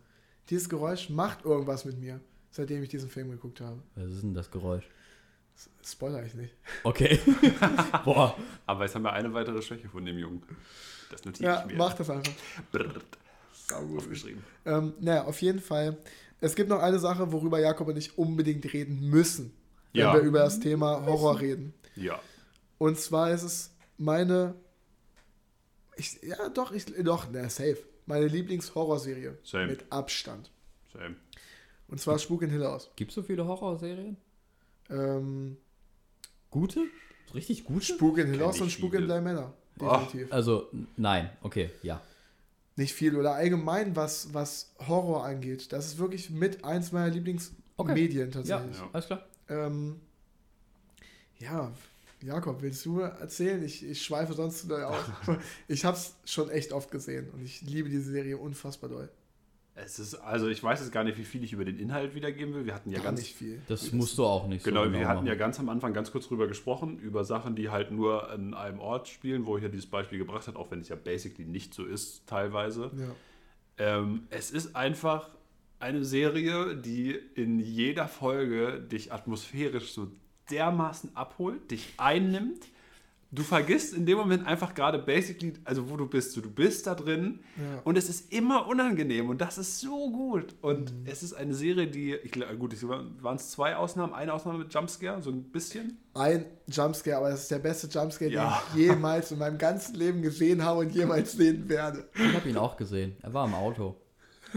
Dieses Geräusch macht irgendwas mit mir, seitdem ich diesen Film geguckt habe. Was ist denn das Geräusch? Spoiler ich nicht. Okay. Boah. Aber jetzt haben wir eine weitere Schwäche von dem Jungen. Das notiere Ja, ich mir. mach das einfach. Brrrt. Aufgeschrieben. Ähm, naja, auf jeden Fall. Es gibt noch eine Sache, worüber Jakob und ich unbedingt reden müssen, wenn Ja. wir über das Thema Horror reden. Ja. Und zwar ist es meine. Ich, ja, doch, ich, doch, na, safe. Meine Lieblingshorrorserie. Same. Mit Abstand. Same. Und zwar Spuk in Hill House. Gibt es so viele Horrorserien? Ähm, Gute? Richtig gute? Spuk in Hill House und Spuk in Bly Manor. Ach. Definitiv. Also, n- nein. Okay, ja. Nicht viel. Oder allgemein, was, was Horror angeht. Das ist wirklich mit eins meiner Lieblingsmedien Ja, tatsächlich. Ja. alles klar. Ähm, ja, Jakob, willst du erzählen? Ich, ich schweife sonst zu doll aus. ich habe es schon echt oft gesehen und ich liebe diese Serie unfassbar doll. Es ist, also ich weiß jetzt gar nicht, wie viel ich über den Inhalt wiedergeben will. Wir hatten ja Gar ganz nicht viel. Das musst du auch nicht Genau, so wir hatten ja machen. ganz am Anfang ganz kurz drüber gesprochen, über Sachen, die halt nur an einem Ort spielen, wo ich ja dieses Beispiel gebracht hat, auch wenn es ja basically nicht so ist, teilweise. Ja. Ähm, es ist einfach eine Serie, die in jeder Folge dich atmosphärisch so dermaßen abholt, dich einnimmt. Du vergisst in dem Moment einfach gerade basically, also wo du bist. So, du bist da drin Ja. und es ist immer unangenehm und das ist so gut. Und es ist eine Serie, die, ich glaube, gut, waren es zwei Ausnahmen, eine Ausnahme mit Jumpscare, so ein bisschen. Ein Jumpscare, aber das ist der beste Jumpscare, Ja. den ich jemals in meinem ganzen Leben gesehen habe und jemals sehen werde. Ich habe ihn auch gesehen. Er war im Auto.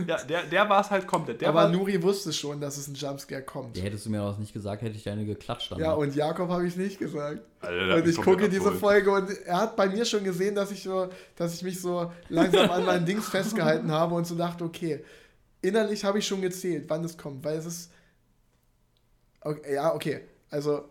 Ja, der, der war es halt komplett. Der aber war, Nuri wusste schon, dass es ein Jumpscare kommt. Ja, hättest du mir das nicht gesagt, hätte ich deine geklatscht. Dann Ja, und Jakob habe ich nicht gesagt. Alter, Und ich gucke diese abgeholt. Folge und er hat bei mir schon gesehen, dass ich so, dass ich mich so langsam an meinen Dings festgehalten habe und so dachte, okay, innerlich habe ich schon gezählt, wann es kommt, weil es ist. Okay, ja, okay. Also,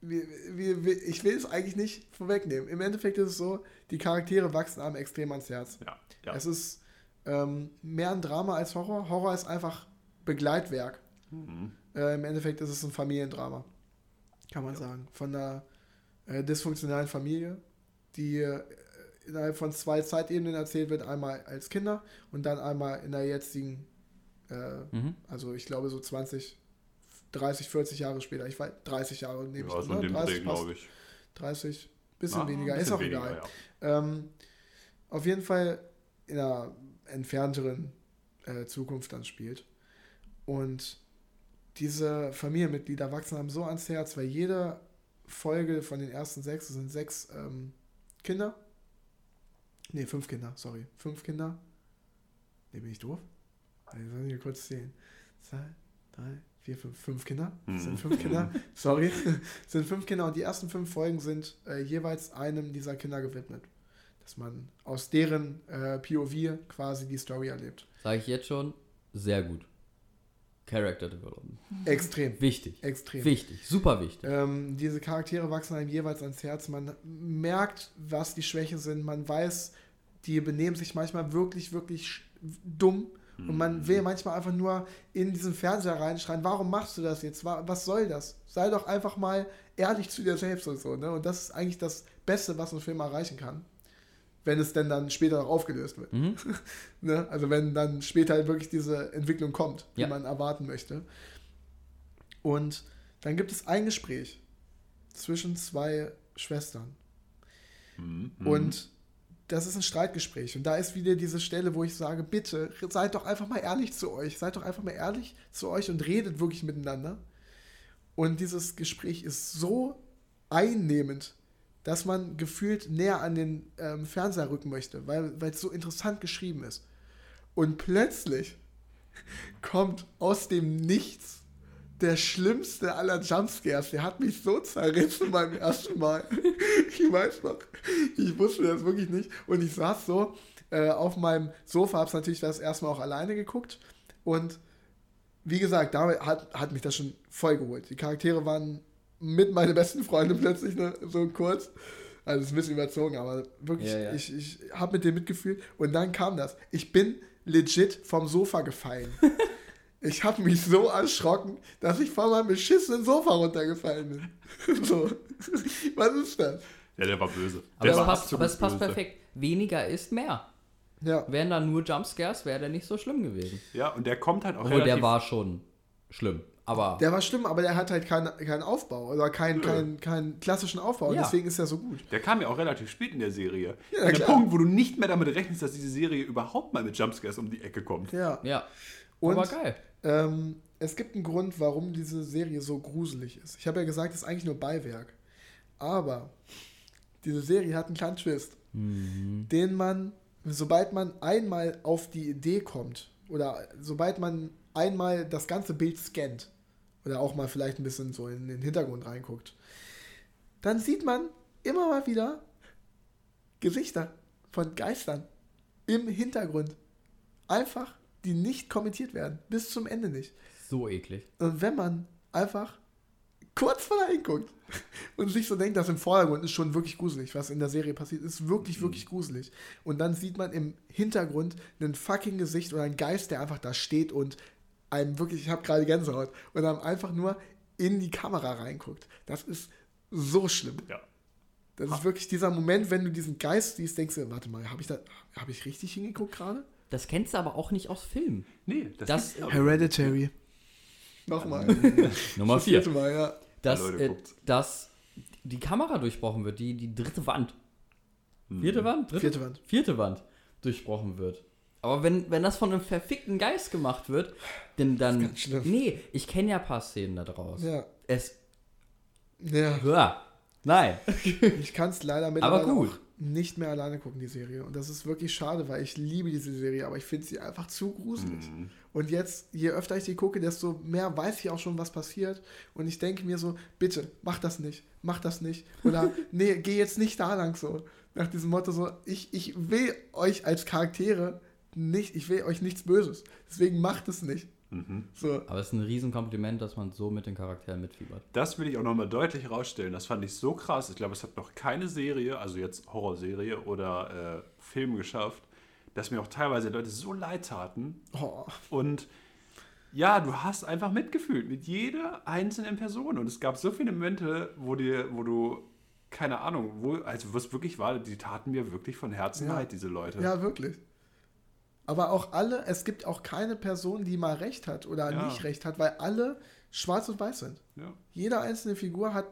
wir, wir, wir, ich will es eigentlich nicht vorwegnehmen. Im Endeffekt ist es so, die Charaktere wachsen einem extrem ans Herz. Ja, ja. Es ist ähm, mehr ein Drama als Horror. Horror ist einfach Begleitwerk. Mhm. Äh, Im Endeffekt ist es ein Familiendrama, kann man sagen. Von einer äh, dysfunktionalen Familie, die äh, innerhalb von zwei Zeitebenen erzählt wird. Einmal als Kinder und dann einmal in der jetzigen, äh, Mhm. also ich glaube so 20, 30, 40 Jahre später. Ich weiß, 30 Jahre nehme ja, ich so ne? dem 30 Dreh, passt. glaube ich. 30, bisschen Na, weniger, ein ist bisschen auch weniger, egal. ja. Ähm, auf jeden Fall in einer entfernteren äh, Zukunft dann spielt. Und diese Familienmitglieder wachsen einem so ans Herz, weil jede Folge von den ersten sechs, sind sechs ähm, Kinder. Ne, fünf Kinder, sorry. Fünf Kinder. Ne, bin ich doof? Also, soll ich hier kurz zählen. Zwei, drei, vier, fünf. Fünf Kinder. Das sind Mhm. fünf Kinder. Sorry. Das sind fünf Kinder und die ersten fünf Folgen sind äh, jeweils einem dieser Kinder gewidmet. Dass man aus deren äh, POV quasi die Story erlebt. Sage ich jetzt schon, sehr gut. Character Development. Extrem. Wichtig. Extrem. Wichtig. Super wichtig. Ähm, diese Charaktere wachsen einem jeweils ans Herz. Man merkt, was die Schwächen sind. Man weiß, die benehmen sich manchmal wirklich, wirklich dumm. Und man will manchmal einfach nur in diesen Fernseher reinschreien, warum machst du das jetzt? Wa- Was soll das? Sei doch einfach mal ehrlich zu dir selbst und so. Ne? Und das ist eigentlich das Beste, was ein Film erreichen kann. Wenn es denn dann später noch aufgelöst wird. Mhm. Ne? Also wenn dann später halt wirklich diese Entwicklung kommt, die Ja. man erwarten möchte. Und dann gibt es ein Gespräch zwischen zwei Schwestern. Mhm. Und das ist ein Streitgespräch. Und da ist wieder diese Stelle, wo ich sage, bitte seid doch einfach mal ehrlich zu euch. Seid doch einfach mal ehrlich zu euch und redet wirklich miteinander. Und dieses Gespräch ist so einnehmend, dass man gefühlt näher an den ähm, Fernseher rücken möchte, weil es so interessant geschrieben ist. Und plötzlich kommt aus dem Nichts der schlimmste aller Jumpscares. Der hat mich so zerrissen beim ersten Mal. Ich weiß noch, ich wusste das wirklich nicht. Und ich saß so äh, auf meinem Sofa, hab's natürlich das erstmal auch alleine geguckt. Und wie gesagt, da hat, hat mich das schon voll geholt. Die Charaktere waren mit meine besten Freunde plötzlich ne, so kurz. Also es ist ein bisschen überzogen, aber wirklich, Ja, ja. ich, ich habe mit dem mitgefühlt. Und dann kam das. Ich bin legit vom Sofa gefallen. Ich habe mich so erschrocken, dass ich von meinem beschissenen Sofa runtergefallen bin. So. Was ist das? Ja, der war böse. Aber Der es war passt, aber es passt böse. perfekt. Weniger ist mehr. Ja. wären da nur Jumpscares, wäre der nicht so schlimm gewesen. Ja, und der kommt halt auch Obwohl, der relativ... war schon schlimm. Aber Der war schlimm, aber der hat halt keinen keinen Aufbau oder keinen keinen keinen klassischen Aufbau. Und Ja. deswegen ist er so gut. Der kam ja auch relativ spät in der Serie. Ja, An der. Punkt, wo du nicht mehr damit rechnest, dass diese Serie überhaupt mal mit Jumpscares um die Ecke kommt. Ja. ja, Und aber geil. ähm, es gibt einen Grund, warum diese Serie so gruselig ist. Ich habe ja gesagt, es ist eigentlich nur Beiwerk. Aber diese Serie hat einen kleinen Twist, den man, sobald man einmal auf die Idee kommt oder sobald man einmal das ganze Bild scannt oder auch mal vielleicht ein bisschen so in den Hintergrund reinguckt, dann sieht man immer mal wieder Gesichter von Geistern im Hintergrund. Einfach, die nicht kommentiert werden. Bis zum Ende nicht. So eklig. Und wenn man einfach kurz vor hinguckt und sich so denkt, dass im Vordergrund ist schon wirklich gruselig, was in der Serie passiert, ist wirklich, wirklich gruselig. Und dann sieht man im Hintergrund ein fucking Gesicht oder ein Geist, der einfach da steht und einem wirklich, ich habe gerade Gänsehaut, und einem einfach nur in die Kamera reinguckt. Das ist so schlimm. Ja. Das ist wirklich dieser Moment, wenn du diesen Geist siehst, denkst du, warte mal, habe ich da, habe ich richtig hingeguckt gerade? Das kennst du aber auch nicht aus Filmen. Nee, das, Das- aber. Hereditary. Nochmal. Nummer Das 4. vierte Mal, ja. Dass, Ja, Leute, äh, dass die Kamera durchbrochen wird, die, die dritte Wand. Vierte Wand? Dritte? Vierte Wand. Vierte Wand durchbrochen wird. Aber wenn, wenn das von einem verfickten Geist gemacht wird, denn dann. ganz schlimm. Nee, ich kenne ja ein paar Szenen da draus. Ja. Es. Ja. Ja. Nein. Ich kann es leider mittlerweile gut. auch nicht mehr alleine gucken, die Serie. Und das ist wirklich schade, weil ich liebe diese Serie, aber ich finde sie einfach zu gruselig. Mhm. Und jetzt, je öfter ich die gucke, desto mehr weiß ich auch schon, was passiert. Und ich denke mir so, bitte, mach das nicht, mach das nicht. Oder, nee, geh jetzt nicht da lang so. Nach diesem Motto so, ich, ich will euch als Charaktere nicht, ich will euch nichts Böses. Deswegen macht es nicht. Mhm. So, Aber es ist ein Riesenkompliment, dass man so mit den Charakteren mitfiebert. Das will ich auch nochmal deutlich herausstellen. Das fand ich so krass. Ich glaube, es hat noch keine Serie, also jetzt Horrorserie oder äh, Film geschafft, dass mir auch teilweise Leute so leid taten. oh, Und ja, du hast einfach mitgefühlt mit jeder einzelnen Person. Und es gab so viele Momente, wo, dir, wo du, keine Ahnung, wo, also wo es wirklich war, die taten mir wirklich von Herzen Ja. leid, diese Leute. Ja, wirklich. Aber auch alle, es gibt auch keine Person, die mal recht hat oder Ja. nicht recht hat, weil alle schwarz und weiß sind. Ja. Jede einzelne Figur hat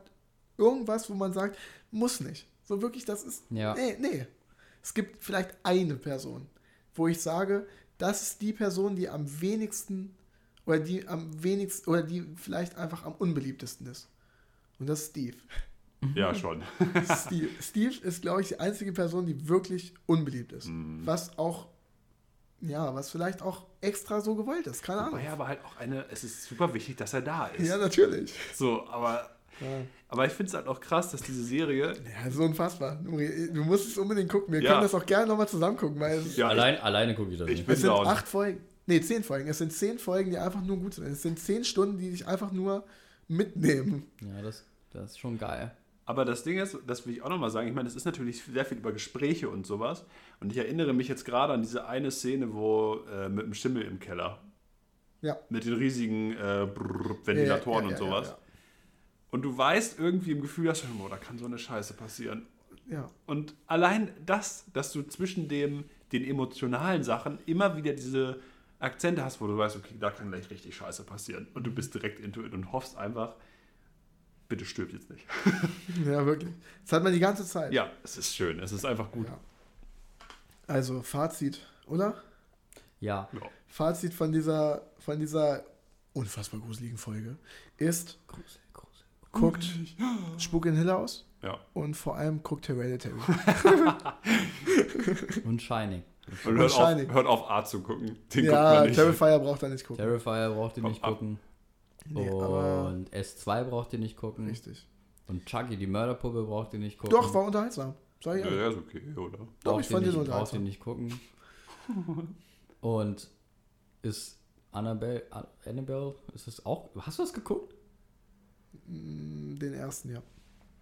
irgendwas, wo man sagt, muss nicht. So wirklich, das ist. Ja. Nee, nee. Es gibt vielleicht eine Person, wo ich sage, das ist die Person, die am wenigsten oder die am wenigsten oder die vielleicht einfach am unbeliebtesten ist. Und das ist Steve. ja, schon. Steve, Steve ist, glaube ich, die einzige Person, die wirklich unbeliebt ist. Mhm. Was auch, ja, was vielleicht auch extra so gewollt ist. Keine Ahnung. Aber ja, aber halt auch eine, es ist super wichtig, dass er da ist. Ja, natürlich. So, aber, Ja. aber ich finde es halt auch krass, dass diese Serie. Ja, so unfassbar. Du musst es unbedingt gucken. Wir Ja. können das auch gerne nochmal zusammen gucken, weil Ja, Allein, alleine gucke ich das ich nicht. bin es sind down. acht Folgen. Nee, zehn Folgen. Es sind zehn Folgen, die einfach nur gut sind. Es sind zehn Stunden, die dich einfach nur mitnehmen. Ja, das, das ist schon geil. Aber das Ding ist, das will ich auch nochmal sagen, ich meine, es ist natürlich sehr viel über Gespräche und sowas. Und ich erinnere mich jetzt gerade an diese eine Szene, wo äh, mit dem Schimmel im Keller. Ja. Mit den riesigen äh, Brrr, Ventilatoren Ja, ja, und sowas. Und du weißt irgendwie im Gefühl, dass oh, da kann so eine Scheiße passieren. Ja. Und allein das, dass du zwischen dem, den emotionalen Sachen immer wieder diese Akzente hast, wo du weißt, okay, da kann gleich richtig Scheiße passieren. Und du bist direkt into it und hoffst einfach, bitte stirb jetzt nicht. ja, wirklich. Das hat man die ganze Zeit. Ja, es ist schön, es ist einfach gut. Ja. Also, Fazit, oder? Ja. Ja. Fazit von dieser, von dieser unfassbar gruseligen Folge ist, Grusel, Grusel. guckt Spuk in Hill aus Ja. und vor allem guckt Hereditary. Und Shining. Und hört auf, Shining. hört auf A zu gucken. Den guckt ja, man nicht. Terrifier braucht er nicht gucken. Terrifier braucht ihr nicht ab. gucken. Nee, aber Und S2 braucht ihr nicht gucken. richtig. Und Chucky, die Mörderpuppe, braucht ihr nicht gucken. Doch, war unterhaltsam. Sag ich Ja, ja, ist okay, oder? Doch, Braucht ich fand den nicht, braucht ihr unterhaltsam. nicht gucken. Und ist Annabelle, Annabelle, ist es auch, hast du das geguckt? Mm, Den ersten, ja.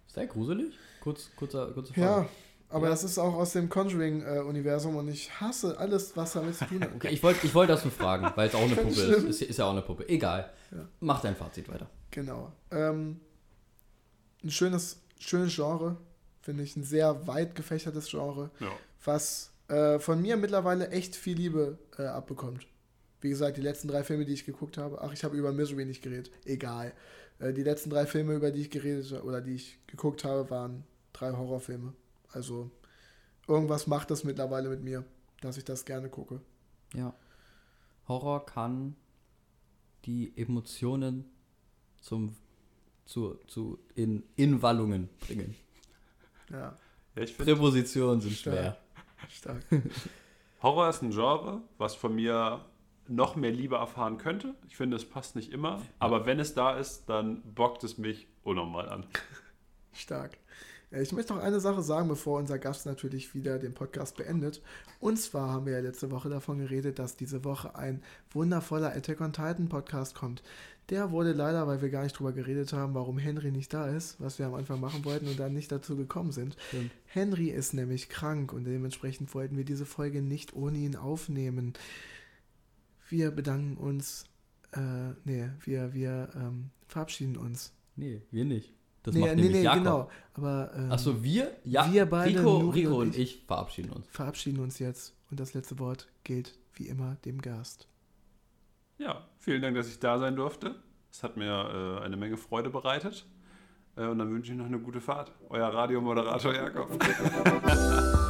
Ist der gruselig? Kurz, kurzer, kurze Frage. Ja, aber Ja. das ist auch aus dem Conjuring-Universum und ich hasse alles, was damit zu tun hat. Okay, ich wollte ich wollt das nur fragen, weil es auch eine Puppe ist. ist. Ist ja auch eine Puppe. Egal. Ja. Mach dein Fazit weiter. Genau. Ähm, ein schönes, schönes Genre, finde ich. Ein sehr weit gefächertes Genre, Ja. was äh, von mir mittlerweile echt viel Liebe äh, abbekommt. Wie gesagt, die letzten drei Filme, die ich geguckt habe, ach, ich habe über Misery nicht geredet, egal. Äh, die letzten drei Filme, über die ich geredet oder die ich geguckt habe, waren drei Horrorfilme. Also irgendwas macht das mittlerweile mit mir, dass ich das gerne gucke. Ja. Horror kann die Emotionen zum, zu, zu in, in Wallungen bringen. Ja, Ja, ich Präpositionen sind Stark. schwer. stark. Horror ist ein Genre, was von mir noch mehr Liebe erfahren könnte. Ich finde, es passt nicht immer. Aber wenn es da ist, dann bockt es mich unnormal an. Stark. Äh, Ich möchte noch eine Sache sagen, bevor unser Gast natürlich wieder den Podcast beendet. Und zwar haben wir ja letzte Woche davon geredet, dass diese Woche ein wundervoller Attack on Titan Podcast kommt. Der wurde leider, weil wir gar nicht drüber geredet haben, warum Henry nicht da ist, was wir am Anfang machen wollten und dann nicht dazu gekommen sind. Stimmt. Henry ist nämlich krank und dementsprechend wollten wir diese Folge nicht ohne ihn aufnehmen. Wir bedanken uns, äh, nee, wir, wir ähm, verabschieden uns. Nee, wir nicht. Das nee, macht nee, nämlich nee, Jakob. genau. Aber ähm, Achso, wir? Ja, wir beide, Rico, Nuri Rico und und ich verabschieden uns. verabschieden uns jetzt und das letzte Wort gilt wie immer dem Gast. Ja, vielen Dank, dass ich da sein durfte. Es hat mir äh, eine Menge Freude bereitet. Äh, und dann wünsche ich noch eine gute Fahrt. Euer Radiomoderator Jakob.